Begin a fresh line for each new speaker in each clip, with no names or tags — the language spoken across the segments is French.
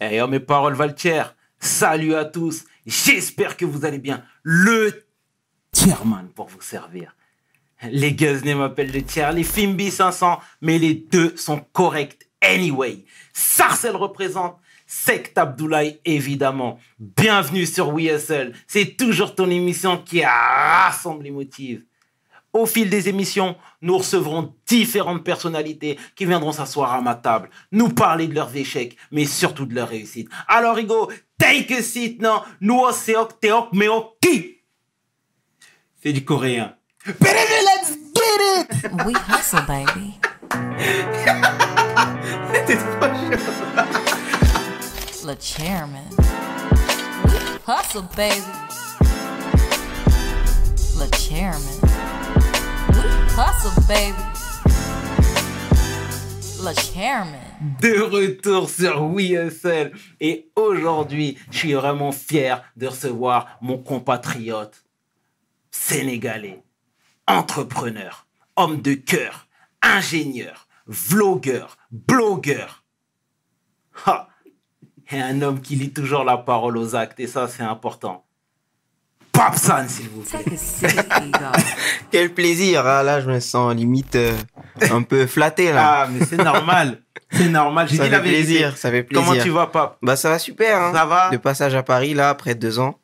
Eh, oh, mes paroles valent Salut à tous. J'espère que vous allez bien. Le Tierman pour vous servir. Les Guzney m'appellent le tiers, les Fimbi 500, mais les deux sont corrects anyway. Sarcel représente Sect Abdoulaye, évidemment. Bienvenue sur WSL. C'est toujours ton émission qui rassemble les motifs. Au fil des émissions, nous recevrons différentes personnalités qui viendront s'asseoir à ma table, nous parler de leurs échecs, mais surtout de leurs réussites. Alors, Rigo, take a seat, non? Nous, seok, teok, qui? C'est du coréen. Baby, let's get it! We hustle, baby. C'était trop chaud. Le chairman. hustle, baby. Le chairman. De retour sur WSL. Et aujourd'hui, je suis vraiment fier de recevoir mon compatriote sénégalais, entrepreneur, homme de cœur, ingénieur, vlogueur, blogueur. Et un homme qui lit toujours la parole aux actes, et ça, c'est important. Papsan, s'il vous plaît.
Quel plaisir. Ah, là, je me sens limite euh, un peu flatté. Là.
Ah, mais c'est normal. C'est normal.
J'ai dit la plaisir. Ça fait plaisir.
Comment tu vas, Pape
Bah, ça va super. Hein.
Ça va?
De passage à Paris, là, après deux ans.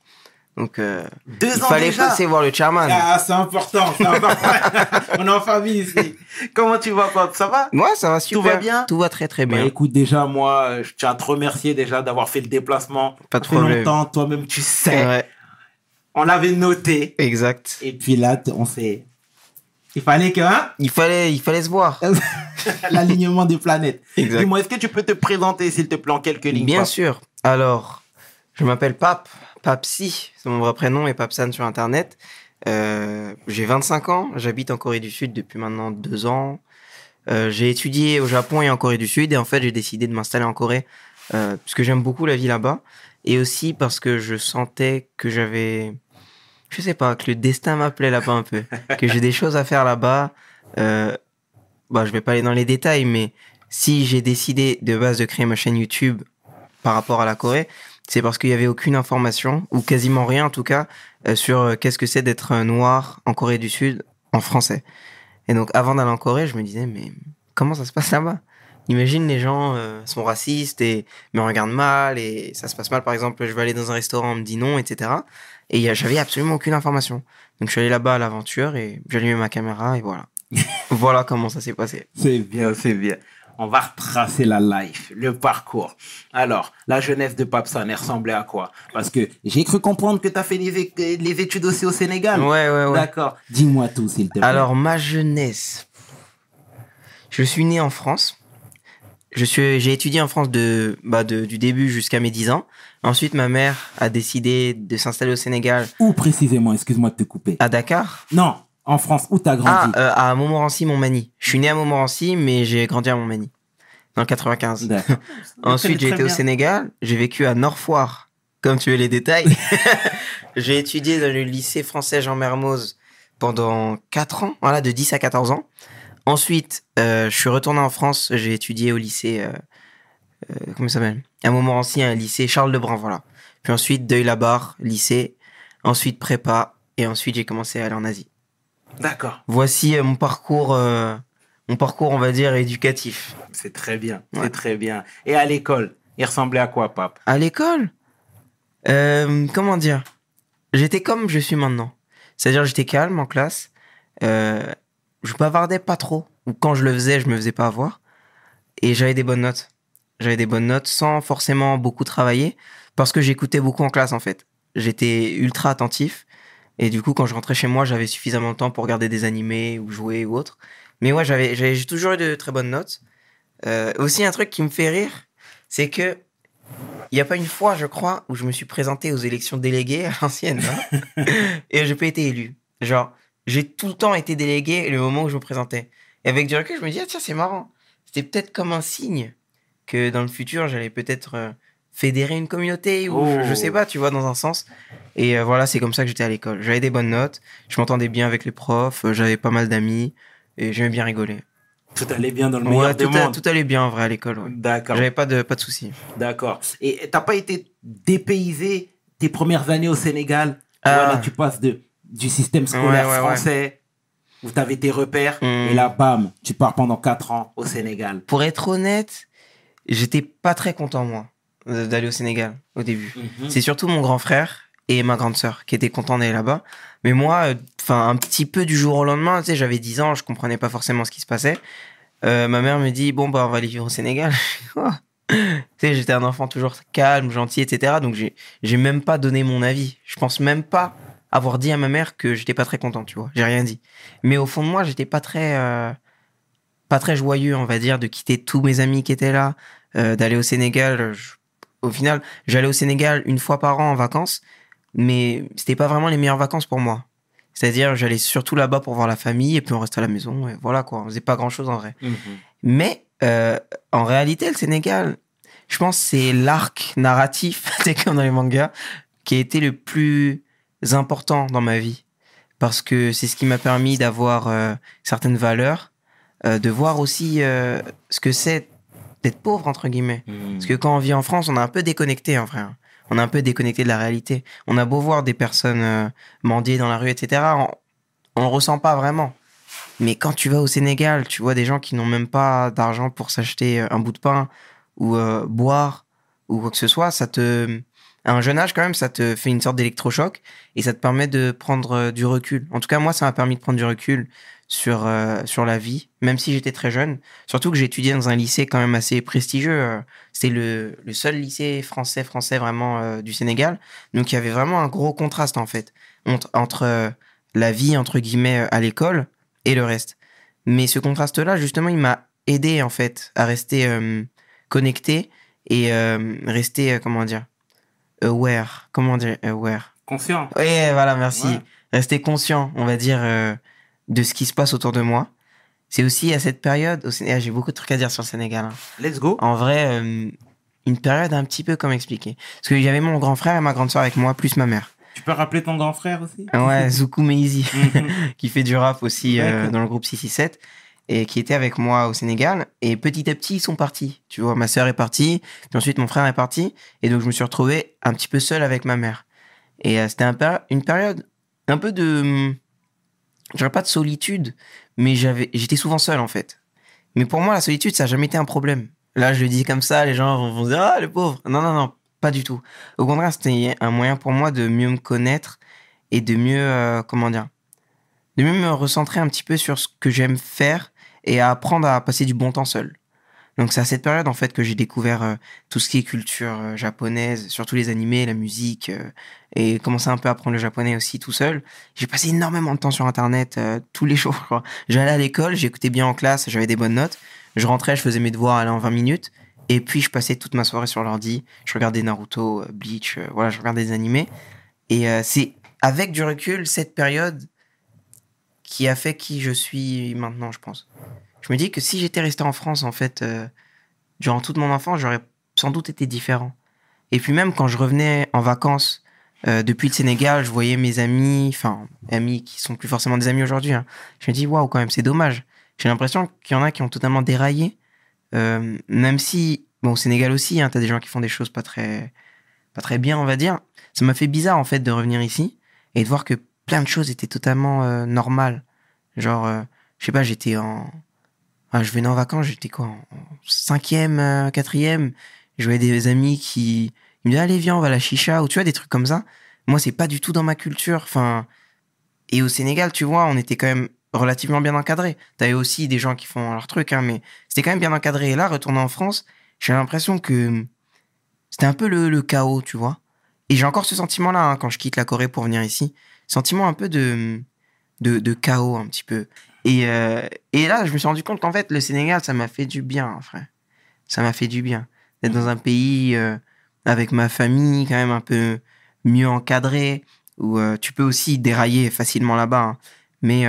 Donc,
euh, deux il
fallait passer voir le chairman.
Ah, c'est important, c'est important. On est en famille ici. Comment tu vas, Pape Ça va?
Moi, ça va super.
Tout va bien?
Tout va très, très bien. Bah,
écoute, déjà, moi, je tiens à te remercier déjà d'avoir fait le déplacement.
Pas de problème.
longtemps, toi-même, tu sais. Ouais on l'avait noté.
Exact.
Et puis là, on s'est. Il fallait que. Hein?
Il fallait, il fallait se voir.
L'alignement des planètes. Exact. Dis-moi, est-ce que tu peux te présenter, s'il te plaît, en quelques lignes
Bien sûr. Alors, je m'appelle Pape, Papsi, c'est mon vrai prénom, et Papsan sur Internet. Euh, j'ai 25 ans, j'habite en Corée du Sud depuis maintenant deux ans. Euh, j'ai étudié au Japon et en Corée du Sud, et en fait, j'ai décidé de m'installer en Corée euh, parce que j'aime beaucoup la vie là-bas, et aussi parce que je sentais que j'avais je sais pas, que le destin m'appelait là-bas un peu, que j'ai des choses à faire là-bas. Euh, bah, je vais pas aller dans les détails, mais si j'ai décidé de base de créer ma chaîne YouTube par rapport à la Corée, c'est parce qu'il y avait aucune information ou quasiment rien en tout cas euh, sur euh, qu'est-ce que c'est d'être noir en Corée du Sud en français. Et donc avant d'aller en Corée, je me disais mais comment ça se passe là-bas? Imagine les gens euh, sont racistes et me regardent mal et ça se passe mal. Par exemple, je vais aller dans un restaurant, on me dit non, etc. Et j'avais absolument aucune information. Donc je suis allé là-bas à l'aventure et j'ai allumé ma caméra et voilà. voilà comment ça s'est passé.
C'est bien, c'est bien. On va retracer la life, le parcours. Alors, la jeunesse de Papsan, elle ressemblait à quoi? Parce que j'ai cru comprendre que tu as fait les, les, études aussi au Sénégal.
Ouais, ouais, ouais.
D'accord. Dis-moi tout, s'il te plaît.
Alors, ma jeunesse. Je suis né en France. Je suis, j'ai étudié en France de, bah de, du début jusqu'à mes 10 ans. Ensuite, ma mère a décidé de s'installer au Sénégal.
Où précisément Excuse-moi de te couper.
À Dakar
Non, en France. Où t'as grandi
Ah, euh, à Montmorency, Montmagny. Je suis né à Montmorency, mais j'ai grandi à Montmagny. Dans le 95. Ensuite, j'ai été au Sénégal. J'ai vécu à Norfoire. Comme tu veux les détails. j'ai étudié dans le lycée français Jean Mermoz pendant 4 ans. Voilà, de 10 à 14 ans. Ensuite, euh, je suis retourné en France. J'ai étudié au lycée. Euh, euh, comment ça s'appelle? À Montmorency, un lycée Charles Lebrun, voilà. Puis ensuite, Deuil-la-Barre, lycée. Ensuite, prépa. Et ensuite, j'ai commencé à aller en Asie.
D'accord.
Voici mon parcours. mon parcours, on va dire, éducatif.
C'est très bien, c'est très bien. Et à l'école, il ressemblait à quoi, Pape?
À l'école? Comment dire? J'étais comme je suis maintenant. C'est-à-dire, j'étais calme en classe. Euh, je bavardais pas trop. Ou quand je le faisais, je me faisais pas avoir. Et j'avais des bonnes notes. J'avais des bonnes notes sans forcément beaucoup travailler parce que j'écoutais beaucoup en classe en fait. J'étais ultra attentif et du coup quand je rentrais chez moi, j'avais suffisamment de temps pour regarder des animés ou jouer ou autre. Mais ouais, j'avais j'ai toujours eu de très bonnes notes. Euh, aussi un truc qui me fait rire, c'est que il n'y a pas une fois, je crois, où je me suis présenté aux élections déléguées à l'ancienne hein, et j'ai pas été élu. Genre j'ai tout le temps été délégué le moment où je me présentais. Et avec du recul, je me dis, ah tiens, c'est marrant. C'était peut-être comme un signe que dans le futur, j'allais peut-être euh, fédérer une communauté ou je, sais oh. pas, tu vois, dans un sens. Et euh, voilà, c'est comme ça que j'étais à l'école. J'avais des bonnes notes, je m'entendais bien avec les profs, euh, j'avais pas mal d'amis et j'aimais bien rigoler.
Tout allait bien dans le meilleur
Ouais,
des
tout, a-
mondes.
tout allait bien en vrai à l'école. ouais.
D'accord.
J'avais pas de, pas de soucis.
D'accord. Et t'as pas été dépaysé tes premières années au Sénégal?
Ah.
Là, tu passes de, du système scolaire
Ouais, ouais, ouais.
français où tu avais tes repères
Hmm.
et là, bam, tu pars pendant 4 ans au Sénégal.
Pour être honnête, j'étais pas très content, moi, d'aller au Sénégal au début.
Mhm.
C'est surtout mon grand frère et ma grande sœur qui étaient contents d'aller là-bas. Mais moi, enfin, un petit peu du jour au lendemain, tu sais, j'avais 10 ans, je comprenais pas forcément ce qui se passait. Euh, ma mère me dit, bon, bah, on va aller vivre au Sénégal. Tu sais, j'étais un enfant toujours calme, gentil, etc. Donc, j'ai même pas donné mon avis. Je pense même pas avoir dit à ma mère que j'étais pas très content, tu vois. J'ai rien dit. Mais au fond de moi, j'étais pas très, euh, pas très joyeux, on va dire, de quitter tous mes amis qui étaient là, euh, d'aller au Sénégal. Je- au final, j'allais au Sénégal une fois par an en vacances, mais c'était pas vraiment les meilleures vacances pour moi. C'est-à-dire, j'allais surtout là-bas pour voir la famille et puis on restait à la maison et voilà quoi. On faisait pas grand-chose en vrai.
Mhm.
Mais euh, en réalité, le Sénégal, je pense, c'est l'arc narratif, c'est comme dans les mangas, qui a été le plus important dans ma vie. Parce que c'est ce qui m'a permis d'avoir euh, certaines valeurs, euh, de voir aussi euh, ce que c'est d'être pauvre, entre guillemets.
Mhm.
Parce que quand on vit en France, on est un peu déconnecté, en vrai. hein. On est un peu déconnecté de la réalité. On a beau voir des personnes mendier dans la rue, etc. On, on le ressent pas vraiment. Mais quand tu vas au Sénégal, tu vois des gens qui n'ont même pas d'argent pour s'acheter un bout de pain ou boire ou quoi que ce soit, ça te, un jeune âge quand même, ça te fait une sorte d'électrochoc et ça te permet de prendre euh, du recul. En tout cas, moi, ça m'a permis de prendre du recul sur euh, sur la vie, même si j'étais très jeune. Surtout que j'ai étudié dans un lycée quand même assez prestigieux. euh, C'était le, le seul lycée français français vraiment euh, du Sénégal. Donc il y avait vraiment un gros contraste en fait entre, entre euh, la vie entre guillemets à l'école et le reste. Mais ce contraste-là, justement, il m'a aidé en fait à rester connecté et rester comment dire aware. Comment dire aware?
Conscient.
Oui, voilà, merci.
Ouais.
Rester conscient, on va dire, euh, de ce qui se passe autour de moi. C'est aussi à cette période, au Sénégal, j'ai beaucoup de trucs à dire sur le Sénégal. hein.
Let's go.
En vrai, euh, une période un petit peu comme expliquer. Parce que j'avais mon grand frère et ma grande soeur avec moi, plus ma mère.
Tu peux rappeler ton grand frère aussi?
Ouais, Zoukou Meizi,
Mhm.
qui fait du rap aussi euh, dans le groupe 667 et qui était avec moi au Sénégal. Et petit à petit, ils sont partis. Tu vois, ma sœur est partie, puis ensuite mon frère est parti. Et donc, je me suis retrouvé un petit peu seul avec ma mère. Et euh, c'était un une période un peu de. hum, Je dirais pas de solitude, mais j'avais, j'étais souvent seul en fait. Mais pour moi, la solitude, ça n'a jamais été un problème. Là, je le dis comme ça, les gens vont dire Ah, le pauvre Non, non, non, pas du tout. Au contraire, c'était un moyen pour moi de mieux me connaître et de mieux, euh, comment dire, de mieux me recentrer un petit peu sur ce que j'aime faire et à apprendre à passer du bon temps seul. Donc c'est à cette période en fait que j'ai découvert euh, tout ce qui est culture euh, japonaise, surtout les animés, la musique, euh, et commencé un peu à apprendre le japonais aussi tout seul. J'ai passé énormément de temps sur internet tous les jours. quoi. J'allais à l'école, j'écoutais bien en classe, j'avais des bonnes notes. Je rentrais, je faisais mes devoirs allez, en 20 minutes, et puis je passais toute ma soirée sur l'ordi. Je regardais Naruto, Bleach, voilà, je regardais des animés. Et c'est avec du recul cette période qui a fait qui je suis maintenant, je pense. Je me dis que si j'étais resté en France, en fait, euh, durant toute mon enfance, j'aurais sans doute été différent. Et puis même quand je revenais en vacances euh, depuis le Sénégal, je voyais mes amis, enfin, amis qui sont plus forcément des amis aujourd'hui. hein. Je me dis, waouh, quand même, c'est dommage. J'ai l'impression qu'il y en a qui ont totalement déraillé. Euh, même si, bon, au Sénégal aussi, hein, t'as des gens qui font des choses pas très, pas très bien, on va dire. Ça m'a fait bizarre, en fait, de revenir ici et de voir que plein de choses étaient totalement euh, normales. Genre, euh, je sais pas, j'étais en. je venais en vacances, j'étais quoi En cinquième, euh, quatrième. Je voyais des amis qui ils me disaient, allez, viens, on va à la chicha, ou tu vois, des trucs comme ça. Moi, c'est pas du tout dans ma culture. Enfin. Et au Sénégal, tu vois, on était quand même relativement bien encadré. T'avais aussi des gens qui font leur truc, hein, mais c'était quand même bien encadré. Et là, retourner en France, j'ai l'impression que c'était un peu le, le chaos, tu vois. Et j'ai encore ce sentiment-là hein, quand je quitte la Corée pour venir ici. Sentiment un peu de, de, de chaos, un petit peu. Et, euh, et là, je me suis rendu compte qu'en fait, le Sénégal, ça m'a fait du bien, frère. Ça m'a fait du bien. D'être dans un pays euh, avec ma famille, quand même un peu mieux encadré, où euh, tu peux aussi dérailler facilement là-bas. hein. Mais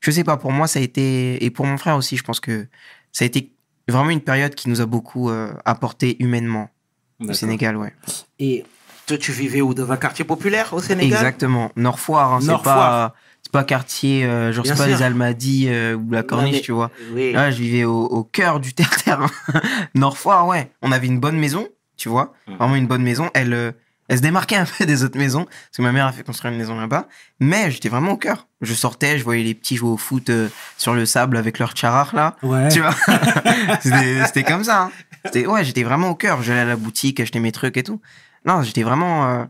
je sais pas, pour moi, ça a été, et pour mon frère aussi, je pense que ça a été vraiment une période qui nous a beaucoup apporté humainement au
D'accord.
Sénégal, ouais.
Et toi, tu vivais où? Dans un quartier populaire au Sénégal?
Exactement. Nord Foire, hein, c'est pas, c'est pas quartier, euh, genre
Bien
c'est pas
sûr.
les Almadies euh, ou la Corniche,
mais-
tu vois.
Oui.
Là, je vivais au, au cœur du terre-terre. Nord-Foire, ouais. On avait une bonne maison, tu vois.
Mhm.
Vraiment une bonne maison. Elle, euh, elle se démarquait un peu des autres maisons. Parce que ma mère a fait construire une maison là-bas. Mais j'étais vraiment au cœur. Je sortais, je voyais les petits jouer au foot euh, sur le sable avec leur tcharar, là.
Ouais.
Tu vois C'était c'était comme ça. hein. C'était- Ouais, j'étais vraiment au cœur. J'allais à la boutique, acheter mes trucs et tout. Non, j'étais vraiment... euh,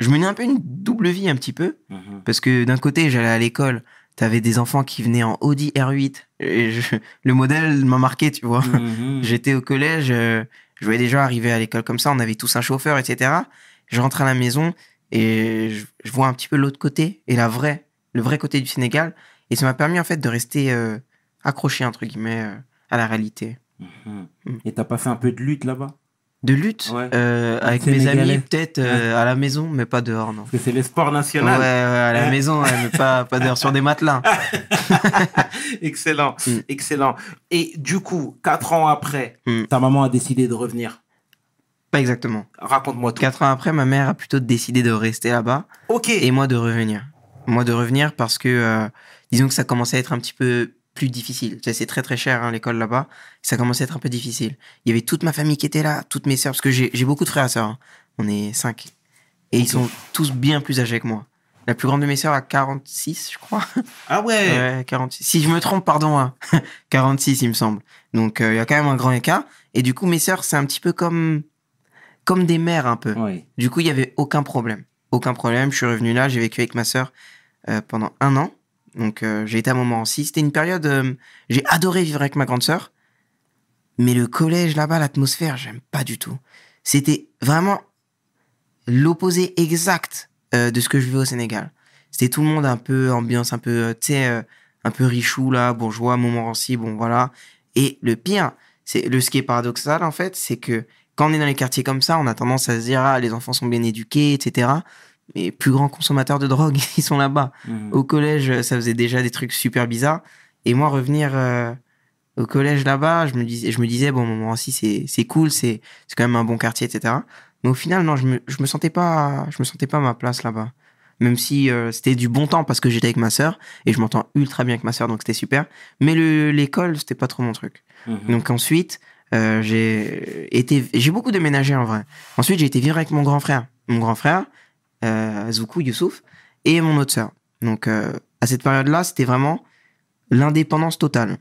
Je menais un peu une double vie, un petit peu.
Mhm.
Parce que d'un côté, j'allais à l'école, t'avais des enfants qui venaient en Audi R8. Et je- le modèle m'a marqué, tu vois.
Mhm.
J'étais au collège, euh, je voyais des gens arriver à l'école comme ça, on avait tous un chauffeur, etc. Je rentre à la maison et je, je vois un petit peu l'autre côté, et la vraie, le vrai côté du Sénégal. Et ça m'a permis en fait de rester euh, accroché, entre guillemets, euh, à la réalité.
Mhm.
Mm.
Et t'as pas fait un peu de lutte là-bas?
De lutte,
Ouais.
euh, avec mes amis, peut-être euh, à la maison, mais pas dehors, non.
Parce que c'est le sport
Ouais,
national.
ouais, à la
Ouais.
maison, ouais, mais pas, pas dehors, sur des matelas.
excellent,
Mm.
excellent. Et du coup, quatre ans après,
Mm.
ta maman a décidé de revenir.
Pas exactement.
Raconte-moi tout.
Quatre ans après, ma mère a plutôt décidé de rester là-bas.
Ok.
et moi de revenir. Moi de revenir parce que, euh, disons que ça commençait à être un petit peu plus difficile. C'est très très cher hein, l'école là-bas. Ça commençait à être un peu difficile. Il y avait toute ma famille qui était là, toutes mes sœurs, parce que j'ai beaucoup de frères et sœurs. hein. On est cinq. Et ils sont tous bien plus âgés que moi. La plus grande de mes sœurs a 46, je crois.
Ah ouais.
Ouais, 46. Si je me trompe, pardon. hein. 46, il me semble. Donc euh, il y a quand même un grand écart. Et du coup, mes sœurs, c'est un petit peu comme, comme des mères un peu. Du coup, il y avait aucun problème. Aucun problème. Je suis revenu là. J'ai vécu avec ma sœur euh, pendant un an. Donc, euh, j'ai été à Montmorency. C'était une période. euh, j'ai adoré vivre avec ma grande sœur. Mais le collège là-bas, l'atmosphère, j'aime pas du tout. C'était vraiment l'opposé exact euh, de ce que je vivais au Sénégal. C'était tout le monde un peu ambiance, un peu, tu sais, un peu richou là, bourgeois, Montmorency, bon voilà. Et le pire, c'est le ce qui est paradoxal en fait, c'est que quand on est dans les quartiers comme ça, on a tendance à se dire ah les enfants sont bien éduqués, etc. Mais plus grands consommateurs de drogue, ils sont là-bas.
Mhm.
Au collège, ça faisait déjà des trucs super bizarres. Et moi, revenir euh, au collège là-bas, je me disais, je me disais bon, Montmorency, c'est c'est cool, c'est c'est quand même un bon quartier, etc. Mais au final, non, je me je me sentais pas, je me sentais pas à ma place là-bas. Même si euh, c'était du bon temps parce que j'étais avec ma sœur et je m'entends ultra bien avec ma sœur, donc c'était super. Mais le l'école, c'était pas trop mon truc.
Mhm.
Donc ensuite, euh, j'ai été, j'ai beaucoup déménagé en vrai. Ensuite, j'ai été vivre avec mon grand frère, mon grand frère, euh, Zoukou Youssouf, et mon autre sœur. Donc euh, à cette période-là, c'était vraiment l'indépendance totale.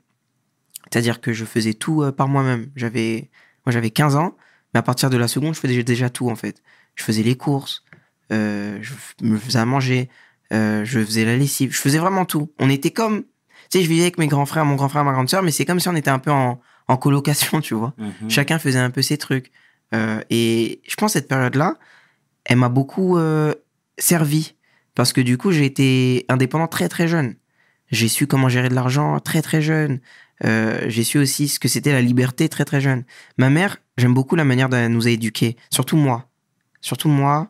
C'est-à-dire que je faisais tout euh, par moi-même. J'avais, moi j'avais 15 ans, mais à partir de la seconde, je faisais déjà tout en fait. Je faisais les courses, euh, je me faisais à manger, je faisais la lessive, je faisais vraiment tout. On était comme, tu sais, je vivais avec mes grands frères, mon grand frère, ma grande sœur, mais c'est comme si on était un peu en, en colocation, tu vois.
Mhm.
Chacun faisait un peu ses trucs. Et je pense que cette période-là, elle m'a beaucoup euh, servi. Parce que du coup, j'ai été indépendant très très jeune. J'ai su comment gérer de l'argent très très jeune. Euh, j'ai su aussi ce que c'était la liberté très très jeune. Ma mère, j'aime beaucoup la manière dont elle nous a éduqués. Surtout moi. Surtout moi,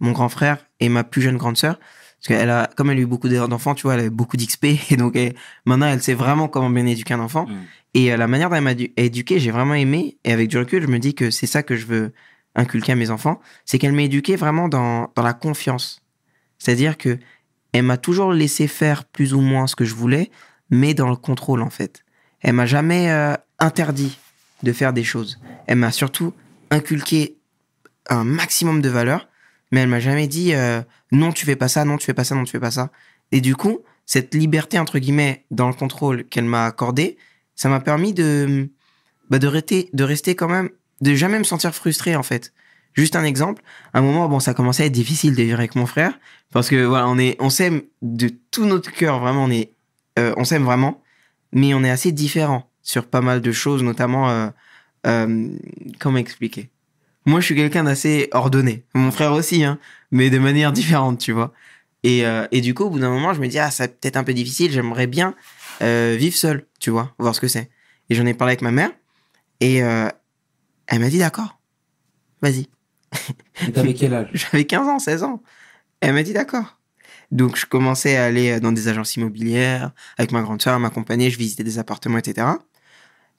mon grand frère et ma plus jeune grande sœur. Parce qu'elle a, comme elle a eu beaucoup d'enfants, tu vois, elle avait beaucoup d'XP. Et donc, elle- maintenant, elle sait vraiment comment bien éduquer un enfant.
Mhm.
Et euh, la manière dont elle m'a du- éduqué, j'ai vraiment aimé. Et avec du recul, je me dis que c'est ça que je veux inculquer à mes enfants. C'est qu'elle m'a éduqué vraiment dans, dans la confiance. C'est-à-dire que elle m'a toujours laissé faire plus ou moins ce que je voulais, mais dans le contrôle, en fait. Elle m'a jamais euh, interdit de faire des choses. Elle m'a surtout inculqué un maximum de valeurs, mais elle m'a jamais dit euh, non, tu fais pas ça, non, tu fais pas ça, non, tu fais pas ça. Et du coup, cette liberté, entre guillemets, dans le contrôle qu'elle m'a accordé, ça m'a permis de, bah, de, rester, de rester quand même, de jamais me sentir frustré, en fait. Juste un exemple, à un moment, bon, ça commençait à être difficile de vivre avec mon frère, parce que voilà, on est, on s'aime de tout notre cœur, vraiment, on est, euh, on s'aime vraiment, mais on est assez différents sur pas mal de choses, notamment, euh, euh, comment expliquer? Moi, je suis quelqu'un d'assez ordonné, mon frère aussi, hein, mais de manière différente, tu vois. Et, euh, et du coup, au bout d'un moment, je me dis, ah, ça peut-être un peu difficile, j'aimerais bien euh, vivre seul, tu vois, voir ce que c'est. Et j'en ai parlé avec ma mère, et euh, elle m'a dit, d'accord, vas-y.
Et t'avais quel âge?
J'avais 15 ans, 16 ans. Elle m'a dit d'accord. Donc, je commençais à aller dans des agences immobilières avec ma grande sœur, elle m'accompagnait, je visitais des appartements, etc.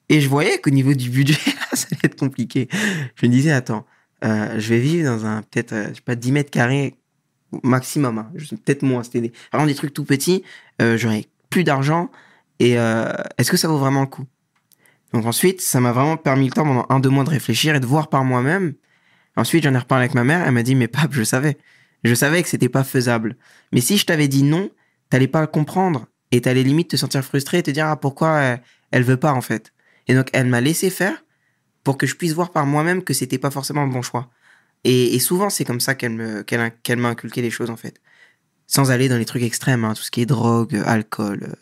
Et je voyais qu'au niveau du budget, ça allait être compliqué. Je me disais, attends, euh, je vais vivre dans un peut-être, euh, je sais pas, 10 mètres carrés maximum, hein. Peut-être moins. C'était des- vraiment des trucs tout petits. Euh, J'aurais plus d'argent. Et euh, est-ce que ça vaut vraiment le coup? Donc ensuite, ça m'a vraiment permis le temps pendant un, deux mois de réfléchir et de voir par moi-même. Ensuite, j'en ai reparlé avec ma mère. Elle m'a dit, mais pape, je savais. Je savais que c'était pas faisable. Mais si je t'avais dit non, t'allais pas comprendre. Et t'allais limite te sentir frustré et te dire, ah, pourquoi elle, elle veut pas, en fait. Et donc, elle m'a laissé faire pour que je puisse voir par moi-même que c'était pas forcément le bon choix. Et, souvent, c'est comme ça qu'elle me, qu'elle, m'a inculqué les choses, en fait. Sans aller dans les trucs extrêmes, hein, tout ce qui est drogue, euh, alcool, euh,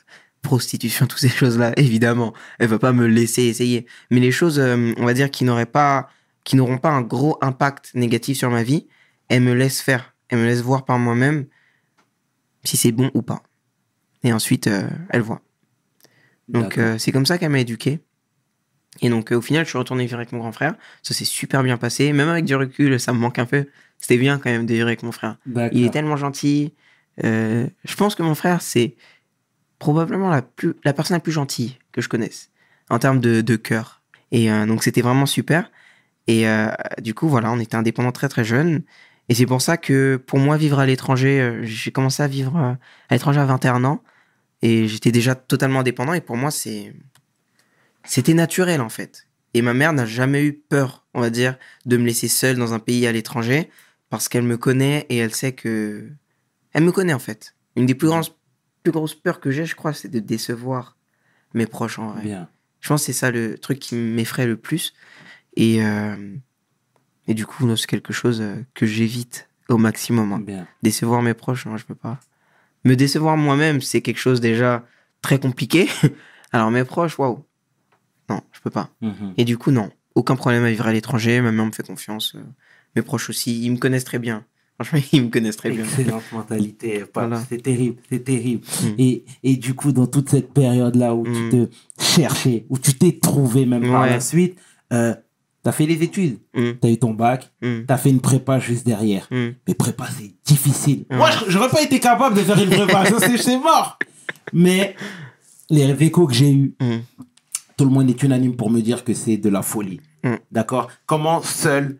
prostitution, toutes ces choses-là, évidemment. Elle va pas me laisser essayer. Mais les choses, euh, on va dire, qui n'auraient pas, qui n'auront pas un gros impact négatif sur ma vie, elle me laisse faire. Elle me laisse voir par moi-même si c'est bon ou pas. Et ensuite, euh, elle voit. Donc, euh, c'est comme ça qu'elle m'a éduqué. Et donc, au final, je suis retourné vivre avec mon grand frère. Ça s'est super bien passé. Même avec du recul, ça me manque un peu. C'était bien quand même de vivre avec mon frère. Il est tellement gentil. Je pense que mon frère, c'est probablement la, plus, la personne la plus gentille que je connaisse en termes de, de cœur. Et euh, donc, c'était vraiment super. Et euh, du coup, voilà, on était indépendants très très jeunes. Et c'est pour ça que pour moi, vivre à l'étranger, euh, j'ai commencé à vivre à l'étranger à 21 ans. Et j'étais déjà totalement indépendant. Et pour moi, c'est c'était naturel en fait. Et ma mère n'a jamais eu peur, on va dire, de me laisser seule dans un pays à l'étranger parce qu'elle me connaît et elle sait que. Elle me connaît en fait. Une des plus grosses, plus grosses peurs que j'ai, je crois, c'est de décevoir mes proches en vrai.
Bien.
Je pense que c'est ça le truc qui m'effraie le plus. Et, euh, et du coup, c'est quelque chose euh, que j'évite au maximum. hein.
Bien.
Décevoir mes proches, non, je peux pas. Me décevoir moi-même, c'est quelque chose déjà très compliqué. Alors mes proches, waouh. Non, je peux pas.
Mhm.
Et du coup, non. Aucun problème à vivre à l'étranger. Ma mère me fait confiance. euh, Mes proches aussi. Ils me connaissent très bien. Franchement, ils me connaissent très bien.
Excellente mentalité.
Voilà.
C'est terrible, c'est terrible.
Mm.
Et, et du coup, dans toute cette période-là où
Mm.
tu te cherchais, où tu t'es trouvé même par
Ouais.
la suite, euh, t'as fait les études,
Mm,
t'as eu ton bac,
mm,
t'as fait une prépa juste derrière.
mm.
Mais prépa, c'est difficile. Moi, je- j'aurais pas été capable de faire une prépa, ça c'est mort. Mais les échos que j'ai eus,
Mm.
tout le monde est unanime pour me dire que c'est de la folie.
Mm.
D'accord? Comment seul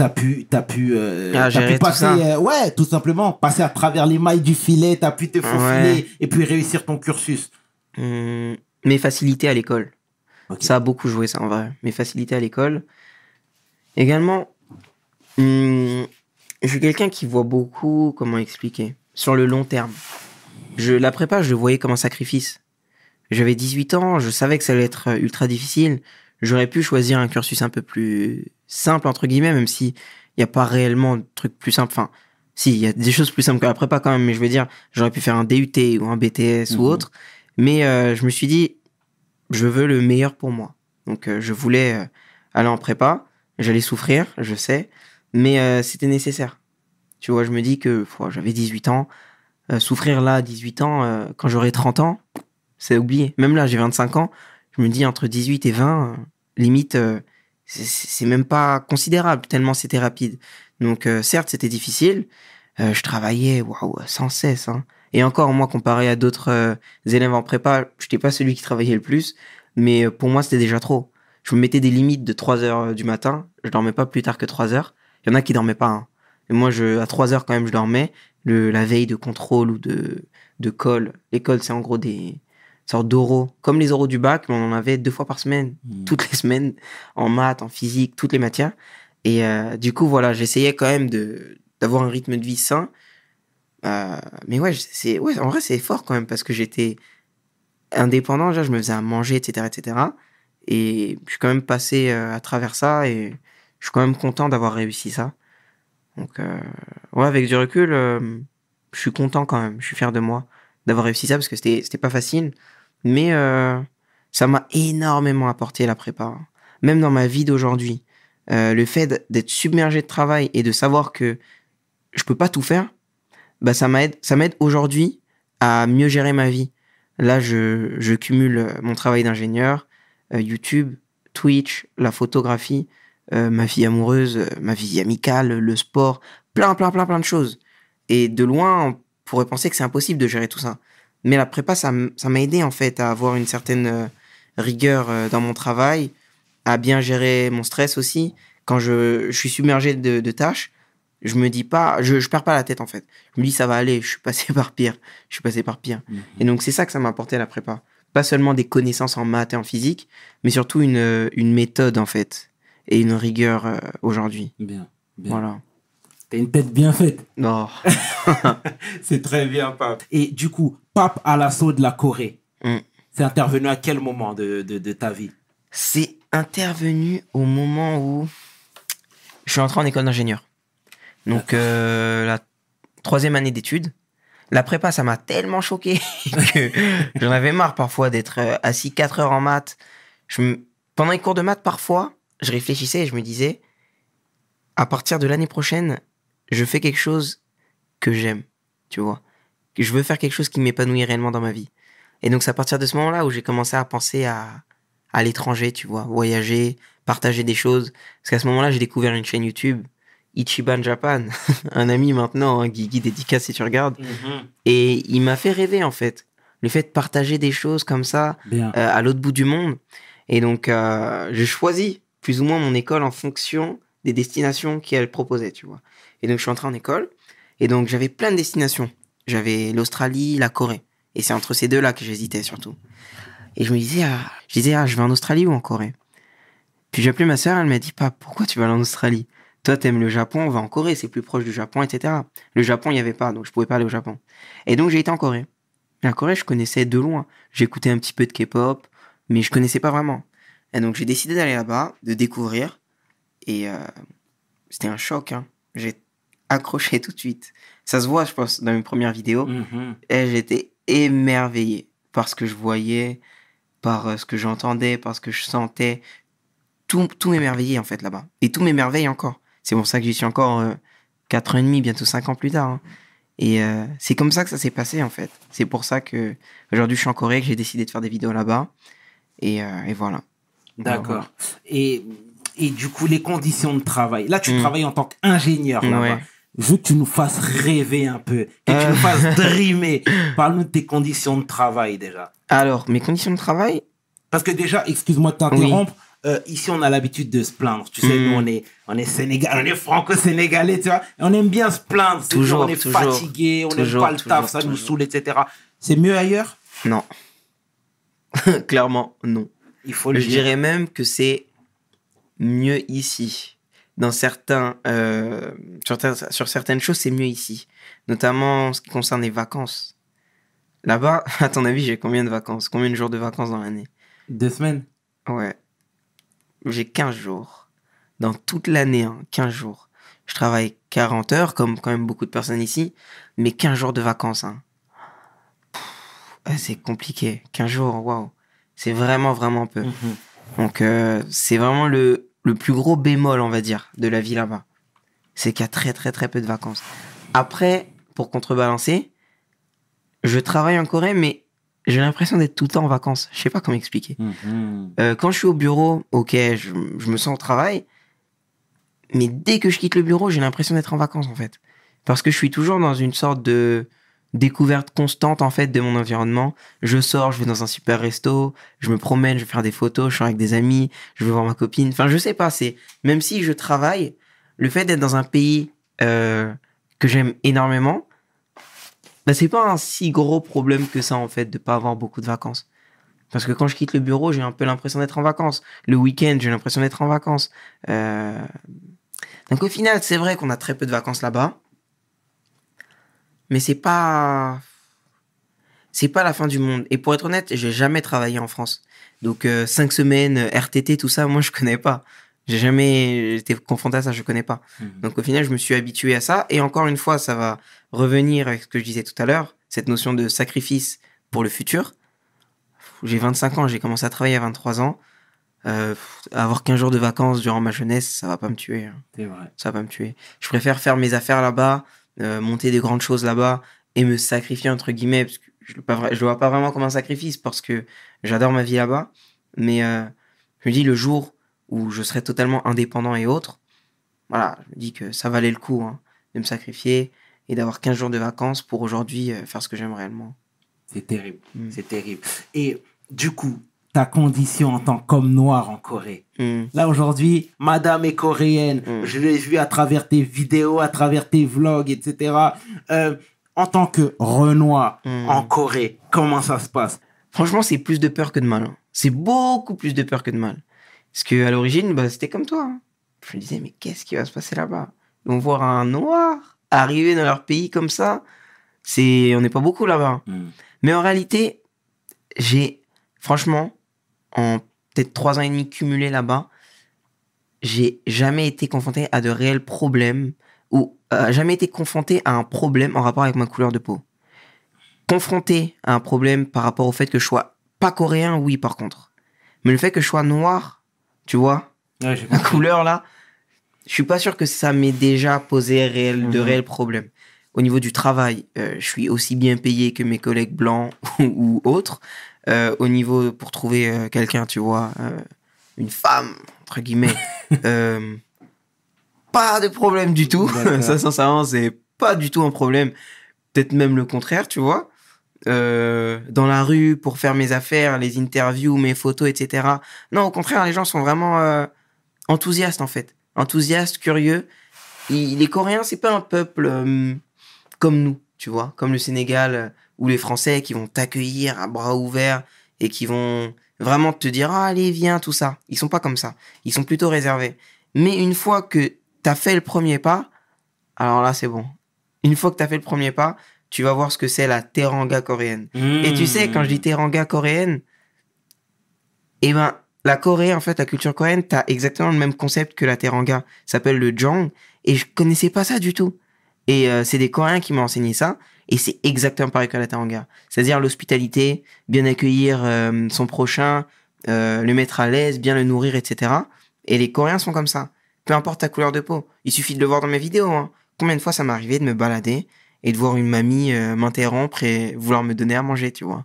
t'as pu, t'as pu, euh,
Ah, gérer
pu passer, euh, ouais, tout simplement, passer à travers les mailles du filet, t'as pu te faufiler et puis réussir ton cursus.
Hum, Mes facilités à l'école. Ça a beaucoup joué, ça, en vrai. Mes facilités à l'école. Également, hum, je suis quelqu'un qui voit beaucoup, comment expliquer, sur le long terme. Je, la prépa, je le voyais comme un sacrifice. J'avais 18 ans, je savais que ça allait être euh, ultra difficile. J'aurais pu choisir un cursus un peu plus simple, entre guillemets, même si il n'y a pas réellement de truc plus simple. Enfin, si, il y a des choses plus simples que la prépa quand même, mais je veux dire, j'aurais pu faire un DUT ou un BTS
Mhm.
ou autre. Mais euh, je me suis dit, je veux le meilleur pour moi. Donc, euh, je voulais euh, aller en prépa. J'allais souffrir, je sais, mais c'était nécessaire. Tu vois, je me dis que j'avais 18 ans. euh, souffrir là, à 18 ans, euh, quand j'aurai 30 ans, c'est oublié. Même là, j'ai 25 ans. Je me dis, entre 18 et 20, euh, limite, c'est- même pas considérable, tellement c'était rapide. Donc, euh, certes, c'était difficile. Euh, je travaillais, waouh, sans cesse. hein. Et encore, moi, comparé à d'autres euh, élèves en prépa, je n'étais pas celui qui travaillait le plus. Mais pour moi, c'était déjà trop. Je me mettais des limites de 3 heures du matin. Je dormais pas plus tard que 3 heures. Il y en a qui dormaient pas. hein. Et moi, je, à 3 heures, quand même, je dormais. Le, la veille de contrôle ou de, de colle. L'école, c'est en gros des sortes d'oraux. Comme les oraux du bac, mais on en avait deux fois par semaine.
Mm.
Toutes les semaines. En maths, en physique, toutes les matières. Et euh, du coup, voilà, j'essayais quand même de d'avoir un rythme de vie sain. Euh, mais ouais, c'est ouais, en vrai, c'est fort quand même parce que j'étais indépendant, déjà, je me faisais à manger, etc., etc. Et je suis quand même passé euh, à travers ça et je suis quand même content d'avoir réussi ça. Donc, ouais, avec du recul, je suis content quand même. Je suis fier de moi d'avoir réussi ça parce que c'était c'était pas facile. Mais euh, ça m'a énormément apporté la prépa. Même dans ma vie d'aujourd'hui. Euh, le fait d'être submergé de travail et de savoir que je peux pas tout faire, bah ça m'aide, ça m'aide aujourd'hui à mieux gérer ma vie. Là, je, cumule euh, mon travail d'ingénieur, YouTube, Twitch, la photographie, ma vie amoureuse, ma vie amicale, le sport, plein, plein, plein, plein de choses. Et de loin, on pourrait penser que c'est impossible de gérer tout ça. Mais la prépa, ça m'a aidé en fait à avoir une certaine euh, rigueur euh, dans mon travail, à bien gérer mon stress aussi. Quand je, je suis submergé de, de tâches, je me dis pas, je, je perds pas la tête en fait. Je me dis ça va aller, je suis passé par pire, je suis passé par pire.
Mhm.
Et donc c'est ça que ça m'a apporté la prépa. Pas seulement des connaissances en maths et en physique, mais surtout une, euh, une méthode en fait et une rigueur aujourd'hui.
Bien, bien.
Voilà.
T'as une tête bien faite.
Non.
C'est très bien, Pape. Et du coup, Pape à l'assaut de la Corée,
Mm.
c'est intervenu à quel moment de, de, de ta vie?
C'est intervenu au moment où je suis entré en école d'ingénieur. Donc euh, la troisième année d'études. La prépa, ça m'a tellement choqué que j'en avais marre parfois d'être euh, assis 4 heures en maths. Je me- Pendant les cours de maths, parfois, je réfléchissais et je me disais, à partir de l'année prochaine, je fais quelque chose que j'aime, tu vois. Je veux faire quelque chose qui m'épanouit réellement dans ma vie. Et donc c'est à partir de ce moment-là où j'ai commencé à penser à, à l'étranger, tu vois, voyager, partager des choses. Parce qu'à ce moment-là, j'ai découvert une chaîne YouTube, Ichiban Japan, un ami maintenant, hein, Guigui dédicace si tu regardes. Et il m'a fait rêver en fait. Le fait de partager des choses comme ça euh, à l'autre bout du monde. Et donc, euh, j'ai choisi plus ou moins mon école en fonction des destinations qu'elle proposait, tu vois. Et donc, je suis entré en école. Et donc, j'avais plein de destinations. J'avais l'Australie, la Corée. Et c'est entre ces deux-là que j'hésitais surtout. Et je me disais, ah, je disais, ah, je vais en Australie ou en Corée? Puis j'ai appelé ma sœur, elle m'a dit, pas, pourquoi tu vas en Australie? Toi, t'aimes le Japon, on va en Corée, c'est plus proche du Japon, etc. Le Japon, il n'y avait pas, donc je pouvais pas aller au Japon. Et donc, j'ai été en Corée. La Corée, je connaissais de loin. J'écoutais un petit peu de K-pop, mais je connaissais pas vraiment. Et donc, j'ai décidé d'aller là-bas, de découvrir. Et euh, c'était un choc. Hein. Accroché tout de suite. Ça se voit, je pense, dans mes premières vidéos.
Mhm.
Et j'étais émerveillé par ce que je voyais, par euh, ce que j'entendais, par ce que je sentais. Tout, tout m'émerveillait, en fait, là-bas. Et tout m'émerveille encore. C'est pour ça que j'y suis encore euh, 4 ans et demi, bientôt 5 ans plus tard. hein. Et euh, c'est comme ça que ça s'est passé, en fait. C'est pour ça que aujourd'hui je suis en Corée, que j'ai décidé de faire des vidéos là-bas. Et, euh, et voilà.
D'accord. Et, et du coup, les conditions de travail. Là, tu
Mm.
travailles en tant qu'ingénieur là-bas.
Ouais.
Je veux que tu nous fasses rêver un peu, que tu
Euh.
nous fasses dreamer. Parle-nous de tes conditions de travail déjà.
Alors, mes conditions de travail,
Parce que déjà, excuse-moi de t'interrompre, euh, ici on a l'habitude de se plaindre. Tu sais, nous on est, on est Sénégal, on est franco-sénégalais, tu vois. Et on aime bien se plaindre.
Toujours,
on est
toujours.
fatigué, on n'aime pas le taf, ça nous saoule, etc. C'est mieux ailleurs?
Non. Clairement, non.
Il faut le
Je
dire.
dirais même que c'est mieux ici. Dans certains, euh, sur, certaines choses, c'est mieux ici. Notamment en ce qui concerne les vacances. Là-bas, à ton avis, j'ai combien de vacances? Combien de jours de vacances dans l'année?
Deux semaines
Ouais. J'ai 15 jours. Dans toute l'année, hein, 15 jours. Je travaille 40 heures, comme quand même beaucoup de personnes ici, mais 15 jours de vacances. Hein. C'est compliqué. 15 jours, waouh. C'est vraiment, vraiment peu.
Mhm.
Donc, euh, c'est vraiment le, le plus gros bémol, on va dire, de la vie là-bas. C'est qu'il y a très, très, très peu de vacances. Après, pour contrebalancer, je travaille en Corée, mais j'ai l'impression d'être tout le temps en vacances. Je sais pas comment expliquer.
Mhm.
Euh, quand je suis au bureau, ok, je, je me sens au travail. Mais dès que je quitte le bureau, j'ai l'impression d'être en vacances, en fait. Parce que je suis toujours dans une sorte de découverte constante, en fait, de mon environnement. Je sors, je vais dans un super resto, je me promène, je vais faire des photos, je suis avec des amis, je vais voir ma copine. Enfin, je sais pas, c'est, même si je travaille, le fait d'être dans un pays, euh, que j'aime énormément, bah, c'est pas un si gros problème que ça, en fait, de pas avoir beaucoup de vacances. Parce que quand je quitte le bureau, j'ai un peu l'impression d'être en vacances. Le week-end, j'ai l'impression d'être en vacances. Euh, Donc au final, c'est vrai qu'on a très peu de vacances là-bas. Mais c'est pas... C'est pas la fin du monde. Et pour être honnête, j'ai jamais travaillé en France. Donc euh, cinq semaines, euh, RTT, tout ça, moi je connais pas. J'ai jamais été confronté à ça, je connais pas.
Mhm.
Donc au final, je me suis habitué à ça. Et encore une fois, ça va revenir avec ce que je disais tout à l'heure, cette notion de sacrifice pour le futur. J'ai 25 ans, j'ai commencé à travailler à 23 ans. Euh, avoir 15 jours de vacances durant ma jeunesse, ça va pas me tuer. hein.
C'est vrai.
Ça va pas me tuer. Je préfère faire mes affaires là-bas, euh, monter des grandes choses là-bas et me sacrifier entre guillemets, parce que je je le vois pas vraiment comme un sacrifice parce que j'adore ma vie là-bas. Mais euh, je me dis le jour où je serai totalement indépendant et autre, voilà, je me dis que ça valait le coup hein, de me sacrifier et d'avoir 15 jours de vacances pour aujourd'hui euh, faire ce que j'aime réellement.
C'est terrible.
Mm.
C'est terrible. Et du coup, ta condition en tant qu'homme noir en Corée.
Hmm.
Là aujourd'hui, madame est coréenne.
Mm.
Je l'ai vu à travers tes vidéos, à travers tes vlogs, etc. Euh, en tant que Renoir
Mm.
en Corée, comment ça se passe?
Franchement, c'est plus de peur que de mal. hein. C'est beaucoup plus de peur que de mal. Parce que à l'origine, bah, c'était comme toi. hein. Je me disais, mais qu'est-ce qui va se passer là-bas? Ils vont voir un noir arriver dans leur pays comme ça. C'est, on n'est pas beaucoup là-bas. Mais en réalité, j'ai, franchement, en peut-être trois ans et demi cumulés là-bas, j'ai jamais été confronté à de réels problèmes ou euh, jamais été confronté à un problème en rapport avec ma couleur de peau. Confronté à un problème par rapport au fait que je sois pas coréen, oui, par contre. Mais le fait que je sois noir, tu vois,
Ouais,
la couleur là, je suis pas sûr que ça m'ait déjà posé réel, de
Mhm.
réels problèmes. Au niveau du travail, euh, je suis aussi bien payé que mes collègues blancs ou, ou autres. Euh, au niveau pour trouver euh, quelqu'un, tu vois, euh, une femme entre guillemets, pas de problème du tout. Ça, sincèrement, c'est pas du tout un problème. Peut-être même le contraire, tu vois. Dans la rue pour faire mes affaires, les interviews, mes photos, etc. Non, au contraire, les gens sont vraiment enthousiastes en fait, enthousiastes, curieux. Les Coréens, c'est pas un peuple comme nous, tu vois, comme le Sénégal ou les Français qui vont t'accueillir à bras ouverts et qui vont vraiment te dire ah, allez viens tout ça. Ils sont pas comme ça. Ils sont plutôt réservés. Mais une fois que t'as fait le premier pas, alors là c'est bon. Une fois que t'as fait le premier pas, tu vas voir ce que c'est la teranga coréenne. Et tu sais, quand je dis teranga coréenne, eh ben, la Corée, en fait, la culture coréenne, t'as exactement le même concept que la teranga. Ça s'appelle le jang. Et je connaissais pas ça du tout. Et euh, c'est des Coréens qui m'ont enseigné ça. Et c'est exactement pareil que la teranga. C'est-à-dire l'hospitalité, bien accueillir euh, son prochain, euh, le mettre à l'aise, bien le nourrir, etc. Et les Coréens sont comme ça. Peu importe ta couleur de peau. Il suffit de le voir dans mes vidéos. Hein. Combien de fois ça m'est arrivé de me balader et de voir une mamie euh, m'interrompre et vouloir me donner à manger, tu vois.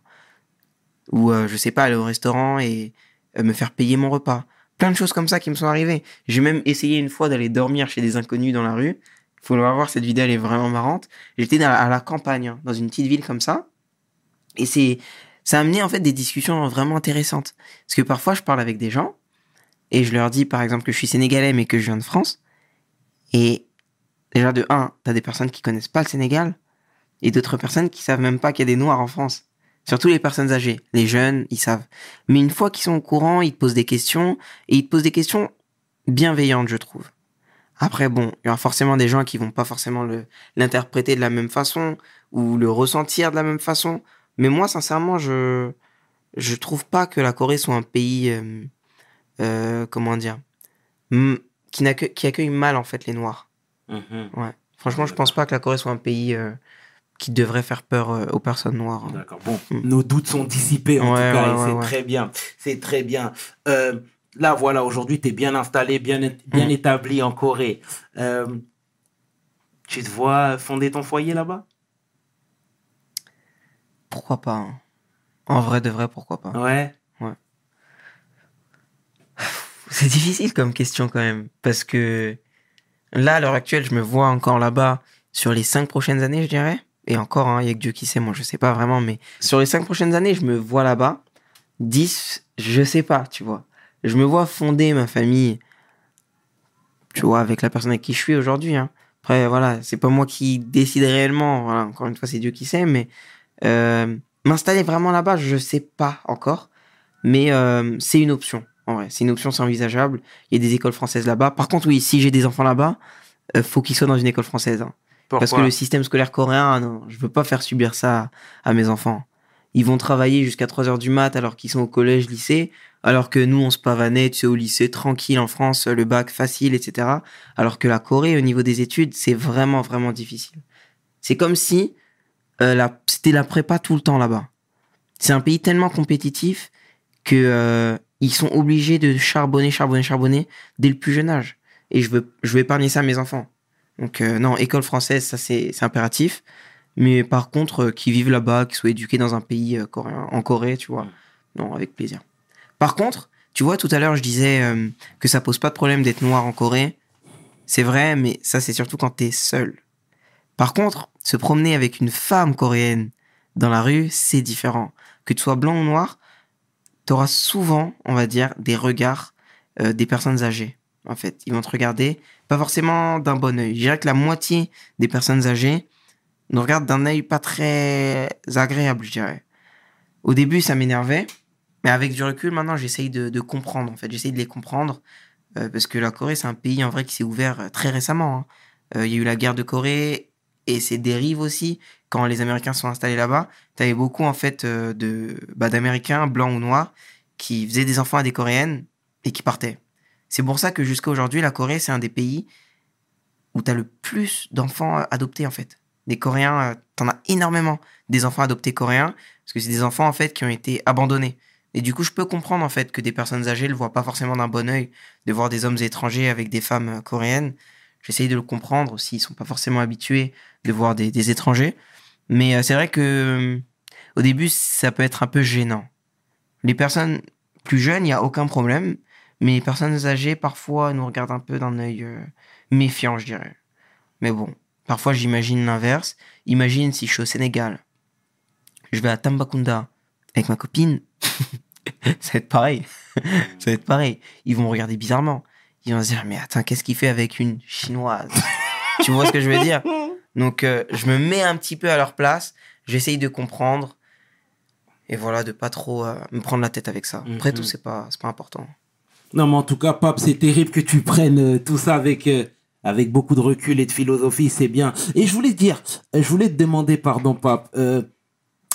Ou, je sais pas, aller au restaurant et me faire payer mon repas. Plein de choses comme ça qui me sont arrivées. J'ai même essayé une fois d'aller dormir chez des inconnus dans la rue. Faut le voir, cette vidéo, elle est vraiment marrante. J'étais à la campagne, hein, dans une petite ville comme ça. Et c'est, ça a amené en fait des discussions vraiment intéressantes. Parce que parfois, je parle avec des gens et je leur dis, par exemple, que je suis sénégalais mais que je viens de France. Et déjà, de un, t'as des personnes qui connaissent pas le Sénégal et d'autres personnes qui savent même pas qu'il y a des Noirs en France. Surtout les personnes âgées. Les jeunes, ils savent. Mais une fois qu'ils sont au courant, ils te posent des questions et ils te posent des questions bienveillantes, je trouve. Après, bon, il y aura forcément des gens qui vont pas forcément l'interpréter de la même façon ou le ressentir de la même façon. Mais moi, sincèrement, je, je trouve pas que la Corée soit un pays, euh, euh, comment dire, qui, accueille mal, en fait, les Noirs.
Mhm.
Ouais. Franchement, je pense pas que la Corée soit un pays euh, qui devrait faire peur aux personnes noires. hein.
D'accord. Bon,
Mm.
nos doutes sont dissipés en
Ouais,
tout cas,
ouais,
c'est très bien. C'est très bien. Là, voilà, aujourd'hui, tu es bien installé, bien, bien
Mm.
établi en Corée. Euh, tu te vois fonder ton foyer là-bas?
Pourquoi pas hein. En vrai de vrai, pourquoi pas
Ouais.
C'est difficile comme question quand même. Parce que là, à l'heure actuelle, je me vois encore là-bas sur les cinq prochaines années, je dirais. Et encore, hein, il y a que Dieu qui sait, moi je sais pas vraiment. Mais sur les cinq prochaines années, je me vois là-bas. 10, je sais pas, tu vois. Je me vois fonder ma famille, tu vois, avec la personne avec qui je suis aujourd'hui. hein. Après, voilà, c'est pas moi qui décide réellement. Voilà, encore une fois, c'est Dieu qui sait. Mais euh, m'installer vraiment là-bas, je sais pas encore. Mais euh, c'est une option. En vrai, c'est une option, c'est envisageable. Il y a des écoles françaises là-bas. Par contre, oui, si j'ai des enfants là-bas, euh, faut qu'ils soient dans une école française. hein. Parce que le système scolaire coréen, non, je veux pas faire subir ça à mes enfants. Ils vont travailler jusqu'à 3 heures du mat alors qu'ils sont au collège, lycée, alors que nous, on se pavanait, tu sais, au lycée, tranquille en France, le bac facile, etc. Alors que la Corée, au niveau des études, c'est vraiment, vraiment difficile. C'est comme si euh, c'était la prépa tout le temps là-bas. C'est un pays tellement compétitif que euh, ils sont obligés de charbonner, charbonner, charbonner dès le plus jeune âge. Et je veux, je veux épargner ça à mes enfants. Donc euh, non, école française, ça c'est impératif. Mais par contre, euh, qui vivent là-bas, qui soient éduqués dans un pays euh, coréen, en Corée, tu vois,
Mm.
non, avec plaisir. Par contre, tu vois, tout à l'heure, je disais euh, que ça pose pas de problème d'être noir en Corée. C'est vrai, mais ça c'est surtout quand t'es seul. Par contre, se promener avec une femme coréenne dans la rue, c'est différent. Que tu sois blanc ou noir, tu auras souvent, on va dire, des regards euh, des personnes âgées. En fait, ils vont te regarder, pas forcément d'un bon œil. Je dirais que la moitié des personnes âgées nous regardent d'un œil pas très agréable, je dirais. Au début, ça m'énervait, mais avec du recul, maintenant, j'essaye de, comprendre. En fait, j'essaye de les comprendre euh, parce que la Corée, c'est un pays en vrai qui s'est ouvert euh, très récemment. Hein. Il y a eu la guerre de Corée et ses dérives aussi. Quand les Américains sont installés là-bas, tu avais beaucoup en fait de bah, d'Américains blancs ou noirs qui faisaient des enfants à des Coréennes et qui partaient. C'est pour ça que jusqu'à aujourd'hui, la Corée, c'est un des pays où tu as le plus d'enfants euh, adoptés en fait. Des Coréens, euh, tu en as énormément des enfants adoptés coréens parce que c'est des enfants en fait qui ont été abandonnés. Et du coup, je peux comprendre en fait que des personnes âgées le voient pas forcément d'un bon oeil de voir des hommes étrangers avec des femmes euh, coréennes. J'essaye de le comprendre aussi, ils sont pas forcément habitués de voir des, étrangers. Mais c'est vrai que au début, ça peut être un peu gênant. Les personnes plus jeunes, il n'y a aucun problème. Mais les personnes âgées, parfois, nous regardent un peu d'un œil euh, méfiant, je dirais. Mais bon, parfois, j'imagine l'inverse. Imagine si je suis au Sénégal. Je vais à Tambacounda avec ma copine. ça va être pareil. ça va être pareil. Ils vont me regarder bizarrement. Ils vont se dire, mais attends, qu'est-ce qu'il fait avec une chinoise? Tu vois ce que je veux dire? Donc, euh, je me mets un petit peu à leur place. J'essaye de comprendre et voilà de pas trop euh, me prendre la tête avec ça. Après tout c'est pas c'est pas important.
Non mais en tout cas Pape, c'est terrible que tu prennes euh, tout ça avec avec beaucoup de recul et de philosophie, c'est bien. Et je voulais dire, je voulais te demander pardon Pape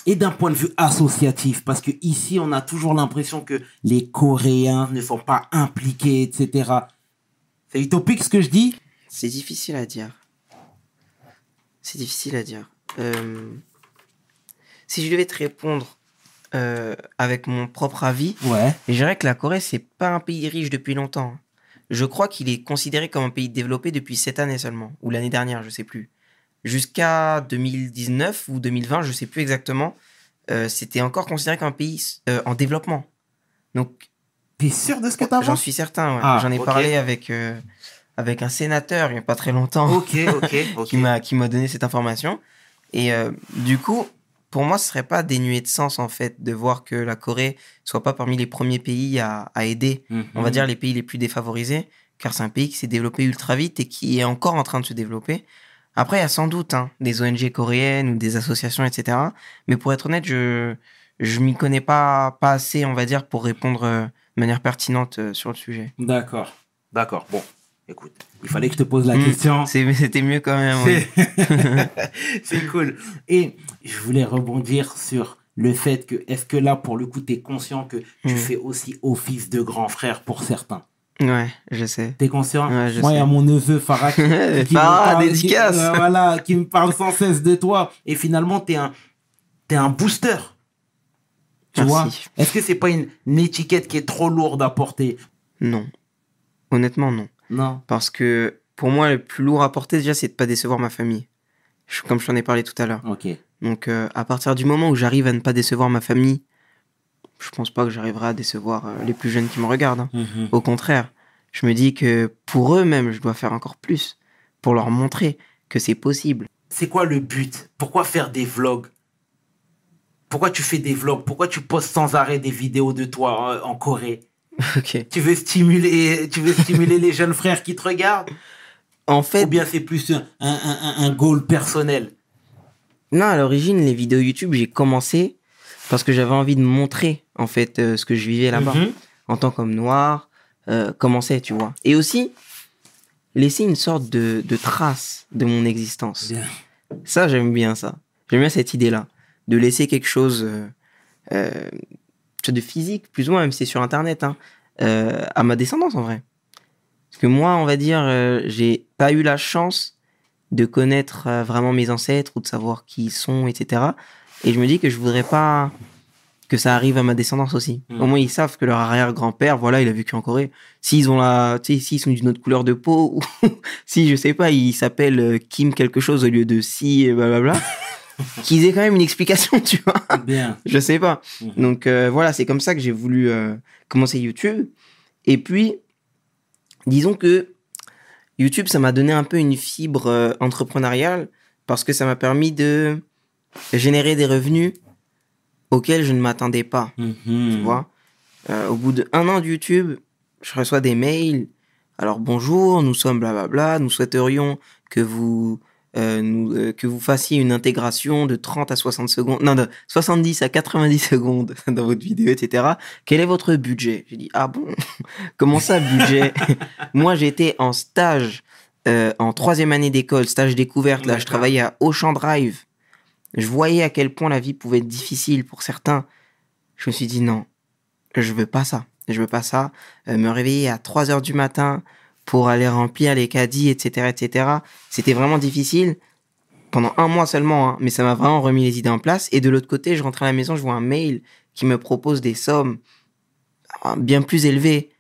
et d'un point de vue associatif parce que ici on a toujours l'impression que les Coréens ne sont pas impliqués etc. C'est utopique ce que je dis?
C'est difficile à dire. C'est difficile à dire. Si je devais te répondre euh, avec mon propre avis.
Ouais.
je dirais que la Corée, c'est pas un pays riche depuis longtemps. Je crois qu'il est considéré comme un pays développé depuis cette année seulement, ou l'année dernière, je sais plus. Jusqu'à 2019 ou 2020, je sais plus exactement, euh, c'était encore considéré comme un pays euh, en développement. Donc.
T'es sûr de ce que t'as
J'en suis certain, ouais. Ah, J'en ai parlé avec, avec un sénateur il n'y a pas très longtemps.
Ok, ok,
qui m'a donné cette information. Et du coup, pour moi, ce serait pas dénué de sens, en fait, de voir que la Corée soit pas parmi les premiers pays à, aider, on va mhm. dire, les pays les plus défavorisés, car c'est un pays qui s'est développé ultra vite et qui est encore en train de se développer. Après, il y a sans doute hein, des ONG coréennes ou des associations, etc. Mais pour être honnête, je je m'y connais pas, pas assez, on va dire, pour répondre euh, de manière pertinente euh, sur le sujet.
D'accord, d'accord. Bon, écoute, il fallait que je te pose la hmm. question.
C'était mieux quand même.
C'est cool. Et je voulais rebondir sur le fait que, est-ce que là, pour le coup, tu es conscient que tu hmm. fais aussi office de grand frère pour certains?
Ouais, je sais.
T'es conscient? Moi, il y a mon neveu Farah qui,
qui, Farah, dédicace.
Euh, voilà, qui me parle sans cesse de toi. Et finalement, t'es un, es un booster. Tu vois? Est-ce que c'est pas une, une, étiquette qui est trop lourde à porter?
Non. Honnêtement, non.
Non.
Parce que pour moi, le plus lourd à porter, déjà, c'est de pas décevoir ma famille. comme je t'en ai parlé tout à l'heure.
Ok.
Donc, euh, à partir du moment où j'arrive à ne pas décevoir ma famille, je pense pas que j'arriverai à décevoir euh, les plus jeunes qui me regardent. Hein. Mhm. Au contraire, je me dis que pour eux-mêmes, je dois faire encore plus pour leur montrer que c'est possible.
C'est quoi le but? Pourquoi faire des vlogs? Pourquoi tu fais des vlogs? Pourquoi tu postes sans arrêt des vidéos de toi euh, en Corée? Tu veux stimuler, tu veux stimuler les jeunes frères qui te regardent?
En fait.
Ou bien c'est plus un, un, un, goal personnel?
Non, à l'origine, les vidéos YouTube, j'ai commencé parce que j'avais envie de montrer, en fait, euh, ce que je vivais là-bas. Mhm. En tant qu'homme noir, euh, commencer, tu vois. Et aussi, laisser une sorte de, de trace de mon existence. Ça, j'aime bien ça. J'aime bien cette idée-là. De laisser quelque chose. Euh, euh de physique, plus ou moins, même si c'est sur Internet, hein, euh, à ma descendance en vrai. Parce que moi, on va dire, euh, j'ai pas eu la chance de connaître euh, vraiment mes ancêtres ou de savoir qui ils sont, etc. Et je me dis que je voudrais pas que ça arrive à ma descendance aussi. Hmm. Au moins, ils savent que leur arrière-grand-père, voilà, il a vécu en Corée. S'ils ont la, s'ils sont d'une autre couleur de peau, ou si, je sais pas, ils s'appellent Kim quelque chose au lieu de si, et blablabla. qu'ils aient quand même une explication, tu vois.
Bien.
Je sais pas. Mhm. Donc euh, voilà, c'est comme ça que j'ai voulu euh, commencer YouTube. Et puis, disons que YouTube, ça m'a donné un peu une fibre euh, entrepreneuriale parce que ça m'a permis de générer des revenus auxquels je ne m'attendais pas.
Mhm.
Tu vois? Au bout d'un an de YouTube, je reçois des mails. Alors bonjour, nous sommes blablabla, nous souhaiterions que vous euh, nous, euh, que vous fassiez une intégration de 30 à 60 secondes, non, de 70 à 90 secondes dans votre vidéo, etc. Quel est votre budget? J'ai dit, ah bon? Comment ça, budget? Moi, j'étais en stage euh, en troisième année d'école, stage découverte, là, je travaillais à Ocean Drive. Je voyais à quel point la vie pouvait être difficile pour certains. Je me suis dit, non, je veux pas ça. Je veux pas ça. Me réveiller à 3 heures du matin pour aller remplir les caddies, etc., etc. C'était vraiment difficile pendant un mois seulement, hein, mais ça m'a vraiment remis les idées en place. Et de l'autre côté, je rentre à la maison, je vois un mail qui me propose des sommes euh, bien plus élevées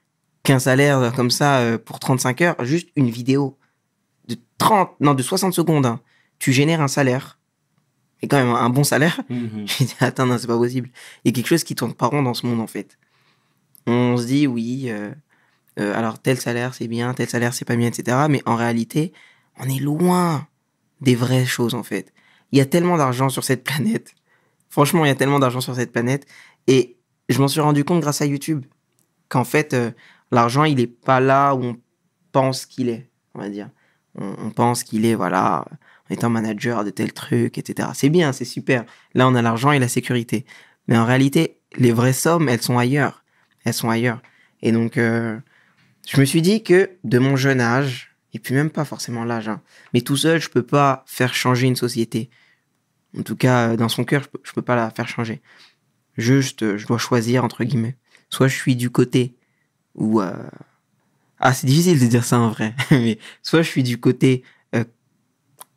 qu'un salaire comme ça euh, pour 35 heures, juste une vidéo de 30, non, de 60 secondes. hein. Tu génères un salaire, et quand même un bon salaire,
Mhm.
j'ai dit, attends, non, c'est pas possible. Il y a quelque chose qui tourne pas rond dans ce monde, en fait. On se dit, oui, euh, euh, alors tel salaire, c'est bien, tel salaire, c'est pas bien, etc. Mais en réalité, on est loin des vraies choses, en fait. Il y a tellement d'argent sur cette planète. Franchement, il y a tellement d'argent sur cette planète. Et je m'en suis rendu compte grâce à YouTube qu'en fait, euh, l'argent, il est pas là où on pense qu'il est, on va dire. On, on pense qu'il est, voilà, en étant manager de tel truc, etc. C'est bien, c'est super. Là, on a l'argent et la sécurité. Mais en réalité, les vraies sommes, elles sont ailleurs. Elles sont ailleurs. Et donc, euh, je me suis dit que de mon jeune âge, et puis même pas forcément l'âge, hein, mais tout seul, je peux pas faire changer une société. En tout cas, euh, dans son cœur, je peux, je peux pas la faire changer. Juste, euh, je dois choisir, entre guillemets. Soit je suis du côté où... euh, Ah, c'est difficile de dire ça en vrai. mais soit je suis du côté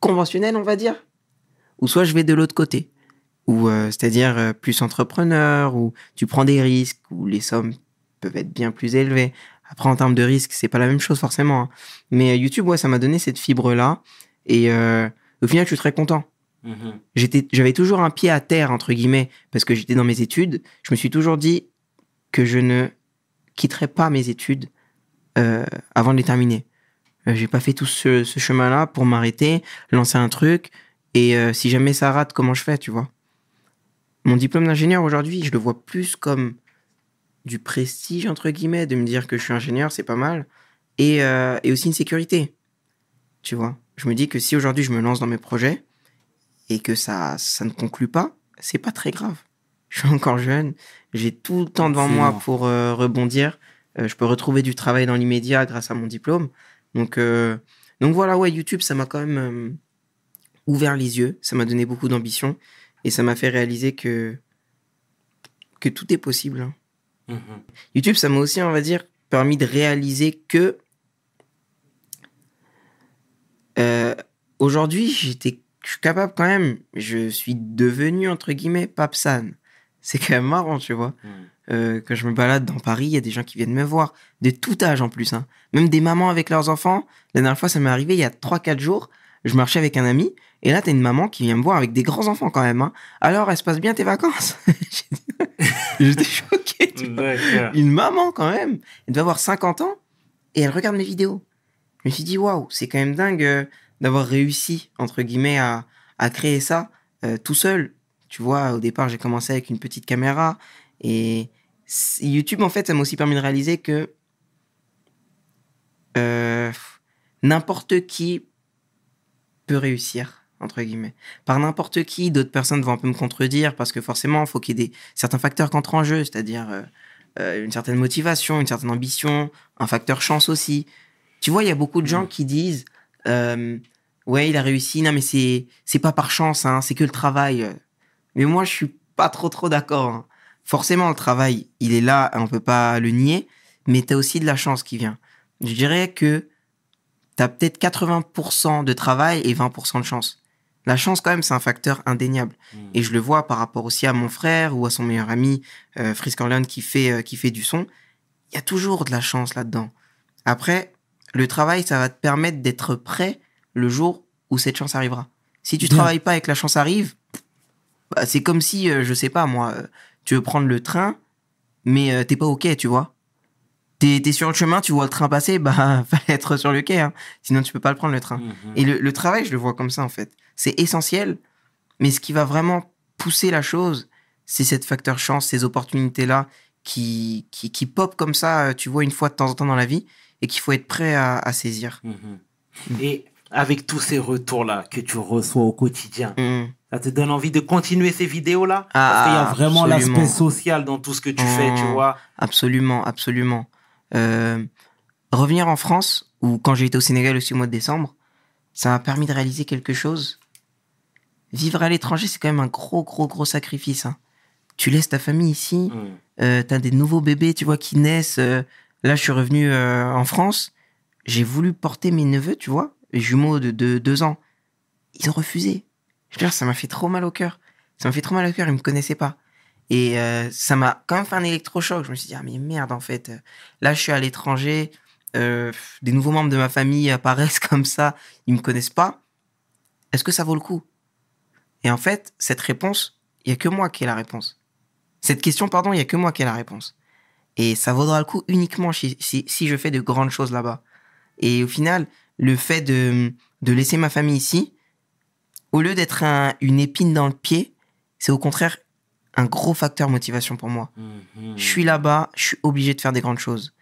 conventionnel, on va dire, ou soit je vais de l'autre côté. Ou c'est-à-dire plus entrepreneur, où tu prends des risques, où les sommes peuvent être bien plus élevées. Après, en termes de risques, c'est pas la même chose forcément. hein. Mais euh, YouTube, ouais, ça m'a donné cette fibre-là. Et euh, au final, je suis très content.
Mhm.
J'étais, j'avais toujours un pied à terre, entre guillemets, parce que j'étais dans mes études. Je me suis toujours dit que je ne quitterais pas mes études euh, avant de les terminer. Euh, j'ai pas fait tout ce, ce chemin-là pour m'arrêter, lancer un truc, et euh, si jamais ça rate, comment je fais, tu vois? Mon diplôme d'ingénieur aujourd'hui, je le vois plus comme du prestige, entre guillemets, de me dire que je suis ingénieur, c'est pas mal, et, euh, et aussi une sécurité, tu vois? Je me dis que si aujourd'hui je me lance dans mes projets, et que ça, ça ne conclut pas, c'est pas très grave. Je suis encore jeune, j'ai tout le temps devant moi pour euh, rebondir. Euh, je peux retrouver du travail dans l'immédiat grâce à mon diplôme. Donc, donc voilà, ouais, YouTube, ça m'a quand même ouvert les yeux, ça m'a donné beaucoup d'ambition et ça m'a fait réaliser que, que tout est possible.
Mhm.
YouTube, ça m'a aussi, on va dire, permis de réaliser que euh, aujourd'hui, j'étais, je suis capable quand même, je suis devenu, entre guillemets, Papsan. C'est quand même marrant, tu vois.
Mhm.
Euh, quand je me balade dans Paris, il y a des gens qui viennent me voir, de tout âge en plus. hein. Même des mamans avec leurs enfants. La dernière fois, ça m'est arrivé il y a 3-4 jours. Je marchais avec un ami, et là, t'as une maman qui vient me voir avec des grands enfants quand même. hein. Alors, elle se passe bien tes vacances? J'étais choqué. tu vois.
D'accord.
Une maman quand même. Elle doit avoir 50 ans, et elle regarde mes vidéos. Je me suis dit, waouh, c'est quand même dingue euh, d'avoir réussi, entre guillemets, à, à créer ça euh, tout seul. Tu vois, au départ, j'ai commencé avec une petite caméra. Et YouTube, en fait, ça m'a aussi permis de réaliser que euh, n'importe qui peut réussir, entre guillemets. Par n'importe qui, d'autres personnes vont un peu me contredire parce que forcément, il faut qu'il y ait des, certains facteurs qui entrent en jeu, c'est-à-dire euh, euh, une certaine motivation, une certaine ambition, un facteur chance aussi. Tu vois, il y a beaucoup de gens
Mm.
qui disent euh, Ouais, il a réussi, non, mais c'est, c'est pas par chance, hein, c'est que le travail. Mais moi, je suis pas trop, trop d'accord. hein. Forcément, le travail, il est là, on peut pas le nier, mais tu as aussi de la chance qui vient. Je dirais que tu as peut-être 80% de travail et 20% de chance. La chance, quand même, c'est un facteur indéniable.
Mhm.
Et je le vois par rapport aussi à mon frère ou à son meilleur ami, euh, Frisk Orleans, qui fait, euh, qui fait du son. Il y a toujours de la chance là-dedans. Après, le travail, ça va te permettre d'être prêt le jour où cette chance arrivera. Si tu
Bien.
travailles pas et que la chance arrive, bah, c'est comme si, euh, je sais pas moi, euh, tu veux prendre le train, mais euh, t'es pas quai, tu vois. T'es es sur le chemin, tu vois le train passer, bah, fallait être sur le quai, hein. sinon tu peux pas le prendre le train.
Mhm.
Et le, le travail, je le vois comme ça, en fait. C'est essentiel, mais ce qui va vraiment pousser la chose, c'est cette facteur chance, ces opportunités-là qui, qui, qui pop comme ça, euh, tu vois, une fois de temps en temps dans la vie, et qu'il faut être prêt à, à saisir.
Mhm. Et avec tous ces retours-là que tu reçois au quotidien,
Mm.
ça te donne envie de continuer ces vidéos-là?
Ah,
Parce qu'il y a vraiment
absolument.
l'aspect social dans tout ce que tu fais, tu
Mm.
vois.
Absolument, absolument. Euh, revenir en France, ou quand j'ai été au Sénégal aussi au mois de décembre, ça m'a permis de réaliser quelque chose. Vivre à l'étranger, c'est quand même un gros, gros, gros sacrifice. hein. Tu laisses ta famille ici,
Mm.
euh, t'as des nouveaux bébés, tu vois, qui naissent. euh, là, je suis revenu euh, en France, j'ai voulu porter mes neveux, tu vois, les jumeaux de, de deux ans. Ils ont refusé. Je veux dire, ça m'a fait trop mal au cœur. Ça m'a fait trop mal au cœur, ils me connaissaient pas. Et euh, ça m'a quand même fait un électrochoc. Je me suis dit, ah mais merde, en fait. euh, Là, je suis à l'étranger, euh, des nouveaux membres de ma famille apparaissent comme ça, ils me connaissent pas. Est-ce que ça vaut le coup? Et en fait, cette réponse, il y a que moi qui ai la réponse. Cette question, pardon, il y a que moi qui ai la réponse. Et ça vaudra le coup uniquement si, si, si je fais de grandes choses là-bas. Et au final, le fait de, de laisser ma famille ici, au lieu d'être un- une épine dans le pied, c'est au contraire un gros facteur motivation pour moi.
Mhm.
Je suis là-bas, je suis obligé de faire des grandes choses.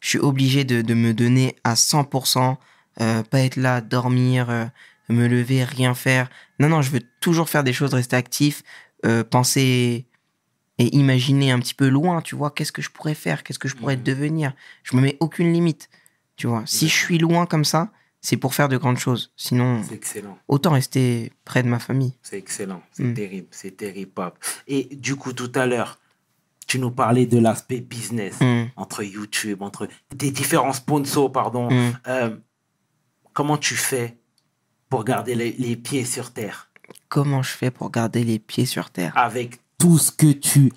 Je suis obligé de, de me donner à 100%, euh, pas être là, dormir, euh, me lever, rien faire. Non, non, je veux toujours faire des choses, rester actif, euh, penser et imaginer un petit peu loin, tu vois, qu'est-ce que je pourrais faire, qu'est-ce que je pourrais
Mhm.
devenir. Je me mets aucune limite, tu vois. Si je suis loin comme ça, c'est pour faire de grandes choses. Sinon,
excellent.
autant rester près de ma famille.
C'est excellent, c'est
Mm.
terrible, c'est terrible, Pape. Et du coup, tout à l'heure, tu nous parlais de l'aspect business
Mm,
entre YouTube, entre tes différents sponsors, pardon.
mm.
Euh, comment tu fais pour garder les, les pieds sur terre?
Comment je fais pour garder les pieds sur terre?
Avec tout ce que tu...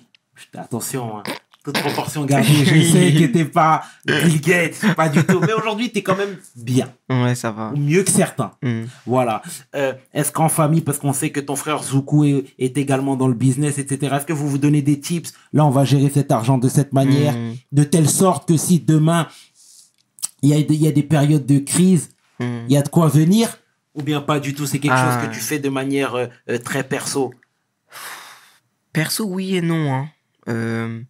Attention, hein, toute proportion gardée, je sais que t'es pas Bill Gates, pas du tout, mais aujourd'hui, t'es quand même bien,
Ouais, ça va.
ou mieux que certains.
Mm.
Voilà. Euh, est-ce qu'en famille, parce qu'on sait que ton frère Zoukou est, est également dans le business, etc., est-ce que vous vous donnez des tips? Là, on va gérer cet argent de cette manière,
Mm.
de telle sorte que si demain, il y a, il y a des périodes de crise,
Mm.
il y a de quoi venir? Ou bien pas du tout C'est quelque
Ah.
chose que tu fais de manière euh, euh, très perso?
Perso, oui et non. hein. Euh,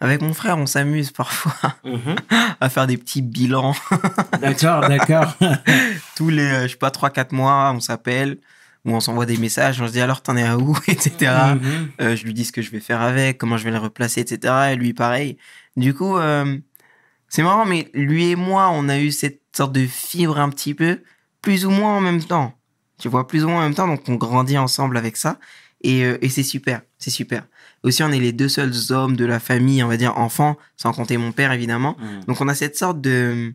avec mon frère, on s'amuse parfois
Mhm.
à faire des petits bilans.
D'accord, d'accord.
Tous les, euh, je sais pas, 3-4 mois, on s'appelle, ou on s'envoie des messages, on se dit alors t'en es à où, etc.
Mhm.
Euh, je lui dis ce que je vais faire avec, comment je vais le replacer, etc. Et lui, pareil. Du coup, euh, c'est marrant, mais lui et moi, on a eu cette sorte de fibre un petit peu, plus ou moins en même temps. Tu vois, plus ou moins en même temps, donc on grandit ensemble avec ça. Et, euh, et c'est super, c'est super. Aussi, on est les deux seuls hommes de la famille, on va dire enfants, sans compter mon père, évidemment.
Mhm.
Donc on a cette sorte de,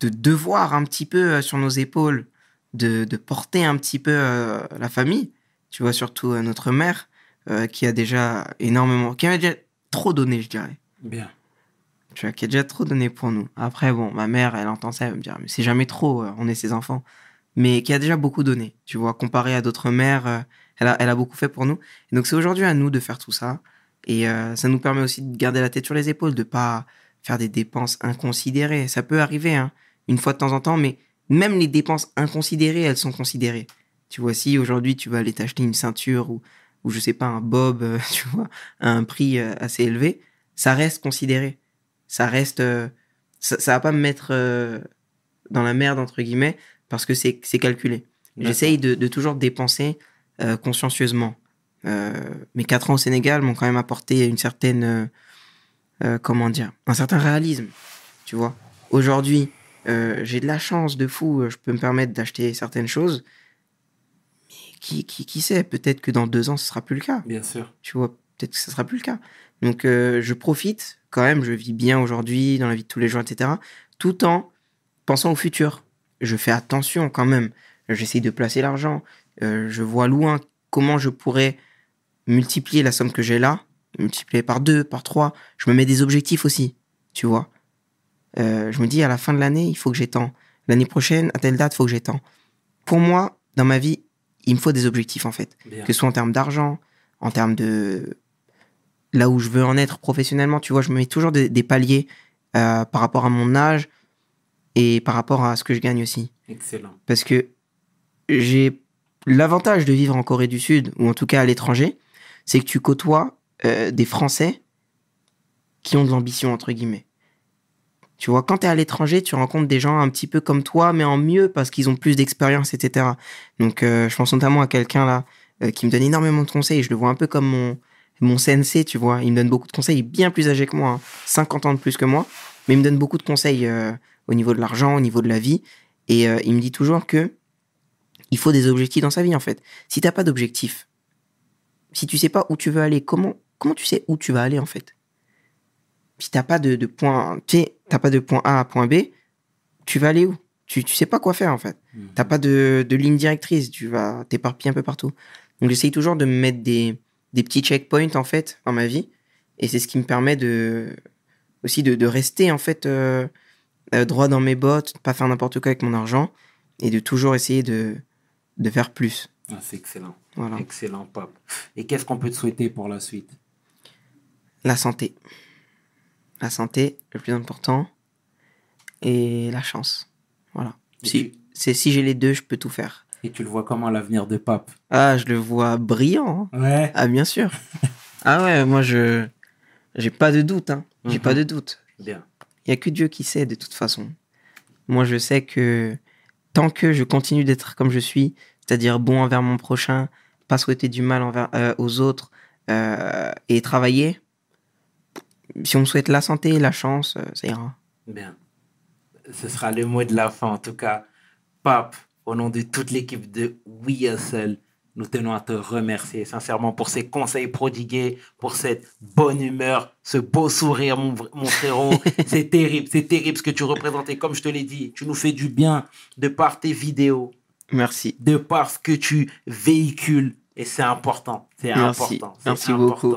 de devoir un petit peu euh, sur nos épaules, de, de porter un petit peu euh, la famille. Tu vois, surtout euh, notre mère, euh, qui a déjà énormément, qui a déjà trop donné, je dirais.
Bien.
Tu vois, qui a déjà trop donné pour nous. Après, bon, ma mère, elle entend ça, elle va me dire, mais c'est jamais trop, on est ses enfants. Mais qui a déjà beaucoup donné, tu vois, comparé à d'autres mères, elle, a, elle a beaucoup fait pour nous. Et donc c'est aujourd'hui à nous de faire tout ça. Et euh, ça nous permet aussi de garder la tête sur les épaules, de pas faire des dépenses inconsidérées. Ça peut arriver, hein, une fois de temps en temps, mais même les dépenses inconsidérées, elles sont considérées. Tu vois, si aujourd'hui tu vas aller t'acheter une ceinture ou, ou je sais pas, un bob, euh, tu vois, à un prix euh, assez élevé, ça reste considéré. Ça reste. euh, ça, ça va pas me mettre dans la merde, entre guillemets, parce que c'est c'est calculé. J'essaye de, de toujours dépenser euh, consciencieusement. Euh, mes quatre ans au Sénégal m'ont quand même apporté une certaine, euh, euh, comment dire, un certain réalisme, tu vois. Aujourd'hui, j'ai de la chance de fou, je peux me permettre d'acheter certaines choses. Mais qui, qui, qui sait, peut-être que dans deux ans, ce sera plus le cas
Bien sûr.
tu vois, peut-être que ça sera plus le cas. Donc, je profite quand même, je vis bien aujourd'hui, dans la vie de tous les jours, etc., tout en pensant au futur. Je fais attention quand même. J'essaye de placer l'argent. Euh, je vois loin comment je pourrais multiplier la somme que j'ai là, multiplier par deux, par trois. Je me mets des objectifs aussi, tu vois. Euh, je me dis, à la fin de l'année, il faut que j'ai tant. L'année prochaine, à telle date, il faut que j'ai tant. Pour moi, dans ma vie, il me faut des objectifs, en fait
Bien.
que ce soit en termes d'argent, en termes de là où je veux en être professionnellement. Tu vois, je me mets toujours des, des paliers euh, par rapport à mon âge et par rapport à ce que je gagne aussi.
Excellent.
Parce que j'ai l'avantage de vivre en Corée du Sud, ou en tout cas à l'étranger, c'est que tu côtoies euh, des Français qui ont de l'ambition, entre guillemets. Tu vois, quand tu es à l'étranger, tu rencontres des gens un petit peu comme toi, mais en mieux parce qu'ils ont plus d'expérience, etc. Donc, euh, je pense notamment à quelqu'un là euh, qui me donne énormément de conseils. Je le vois un peu comme mon, mon sensei, tu vois. Il me donne beaucoup de conseils. Bien plus âgé que moi, 50 hein. ans de plus que moi, mais il me donne beaucoup de conseils au niveau de l'argent, au niveau de la vie. Et il me dit toujours que il faut des objectifs dans sa vie, en fait. Si t'as pas d'objectif, si tu sais pas où tu veux aller, comment, comment tu sais où tu vas aller, en fait? Si t'as pas de, de point, tu t'as pas de point A à point B, tu vas aller où? Tu, tu sais pas quoi faire, en fait. Tu mhm. T'as pas de, de, ligne directrice, tu vas t'éparpiller un peu partout. Donc, j'essaye toujours de me mettre des, des petits checkpoints, en fait, dans ma vie. Et c'est ce qui me permet de, aussi de, de rester, en fait, euh, euh, droit dans mes bottes, pas faire n'importe quoi avec mon argent et de toujours essayer de, de faire plus.
Ah, c'est excellent. Voilà. Excellent, Pape. Et qu'est-ce qu'on peut te souhaiter pour la suite?
La santé. La santé, le plus important. Et la chance. Voilà. si, c'est si j'ai les deux, je peux tout faire.
Et tu le vois comment l'avenir de Pape?
Ah, je le vois brillant. Hein. Ouais. Ah, bien sûr. ah ouais, moi, je. J'ai pas de doute. Hein. J'ai pas mhm. de doute. Bien. Il y a que Dieu qui sait, de toute façon. Moi, je sais que tant que je continue d'être comme je suis, c'est-à-dire bon envers mon prochain, pas souhaiter du mal envers, euh, aux autres euh, et travailler, si on souhaite la santé et la chance, euh, ça ira.
Bien. Ce sera le mot de la fin. En tout cas, Pape, au nom de toute l'équipe de We Hustle, nous tenons à te remercier sincèrement pour ces conseils prodigués, pour cette bonne humeur, ce beau sourire, mon, frérot. c'est terrible, c'est terrible ce que tu représentais. Comme je te l'ai dit, tu nous fais du bien de par tes vidéos.
Merci.
De par ce que tu véhicules. Et c'est important. C'est important.
Merci beaucoup.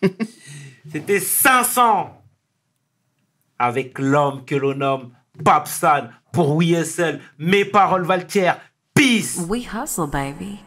C'était 500 avec l'homme que l'on nomme Papsan pour WSL. Mes paroles Valtier. Peace. We hustle, baby.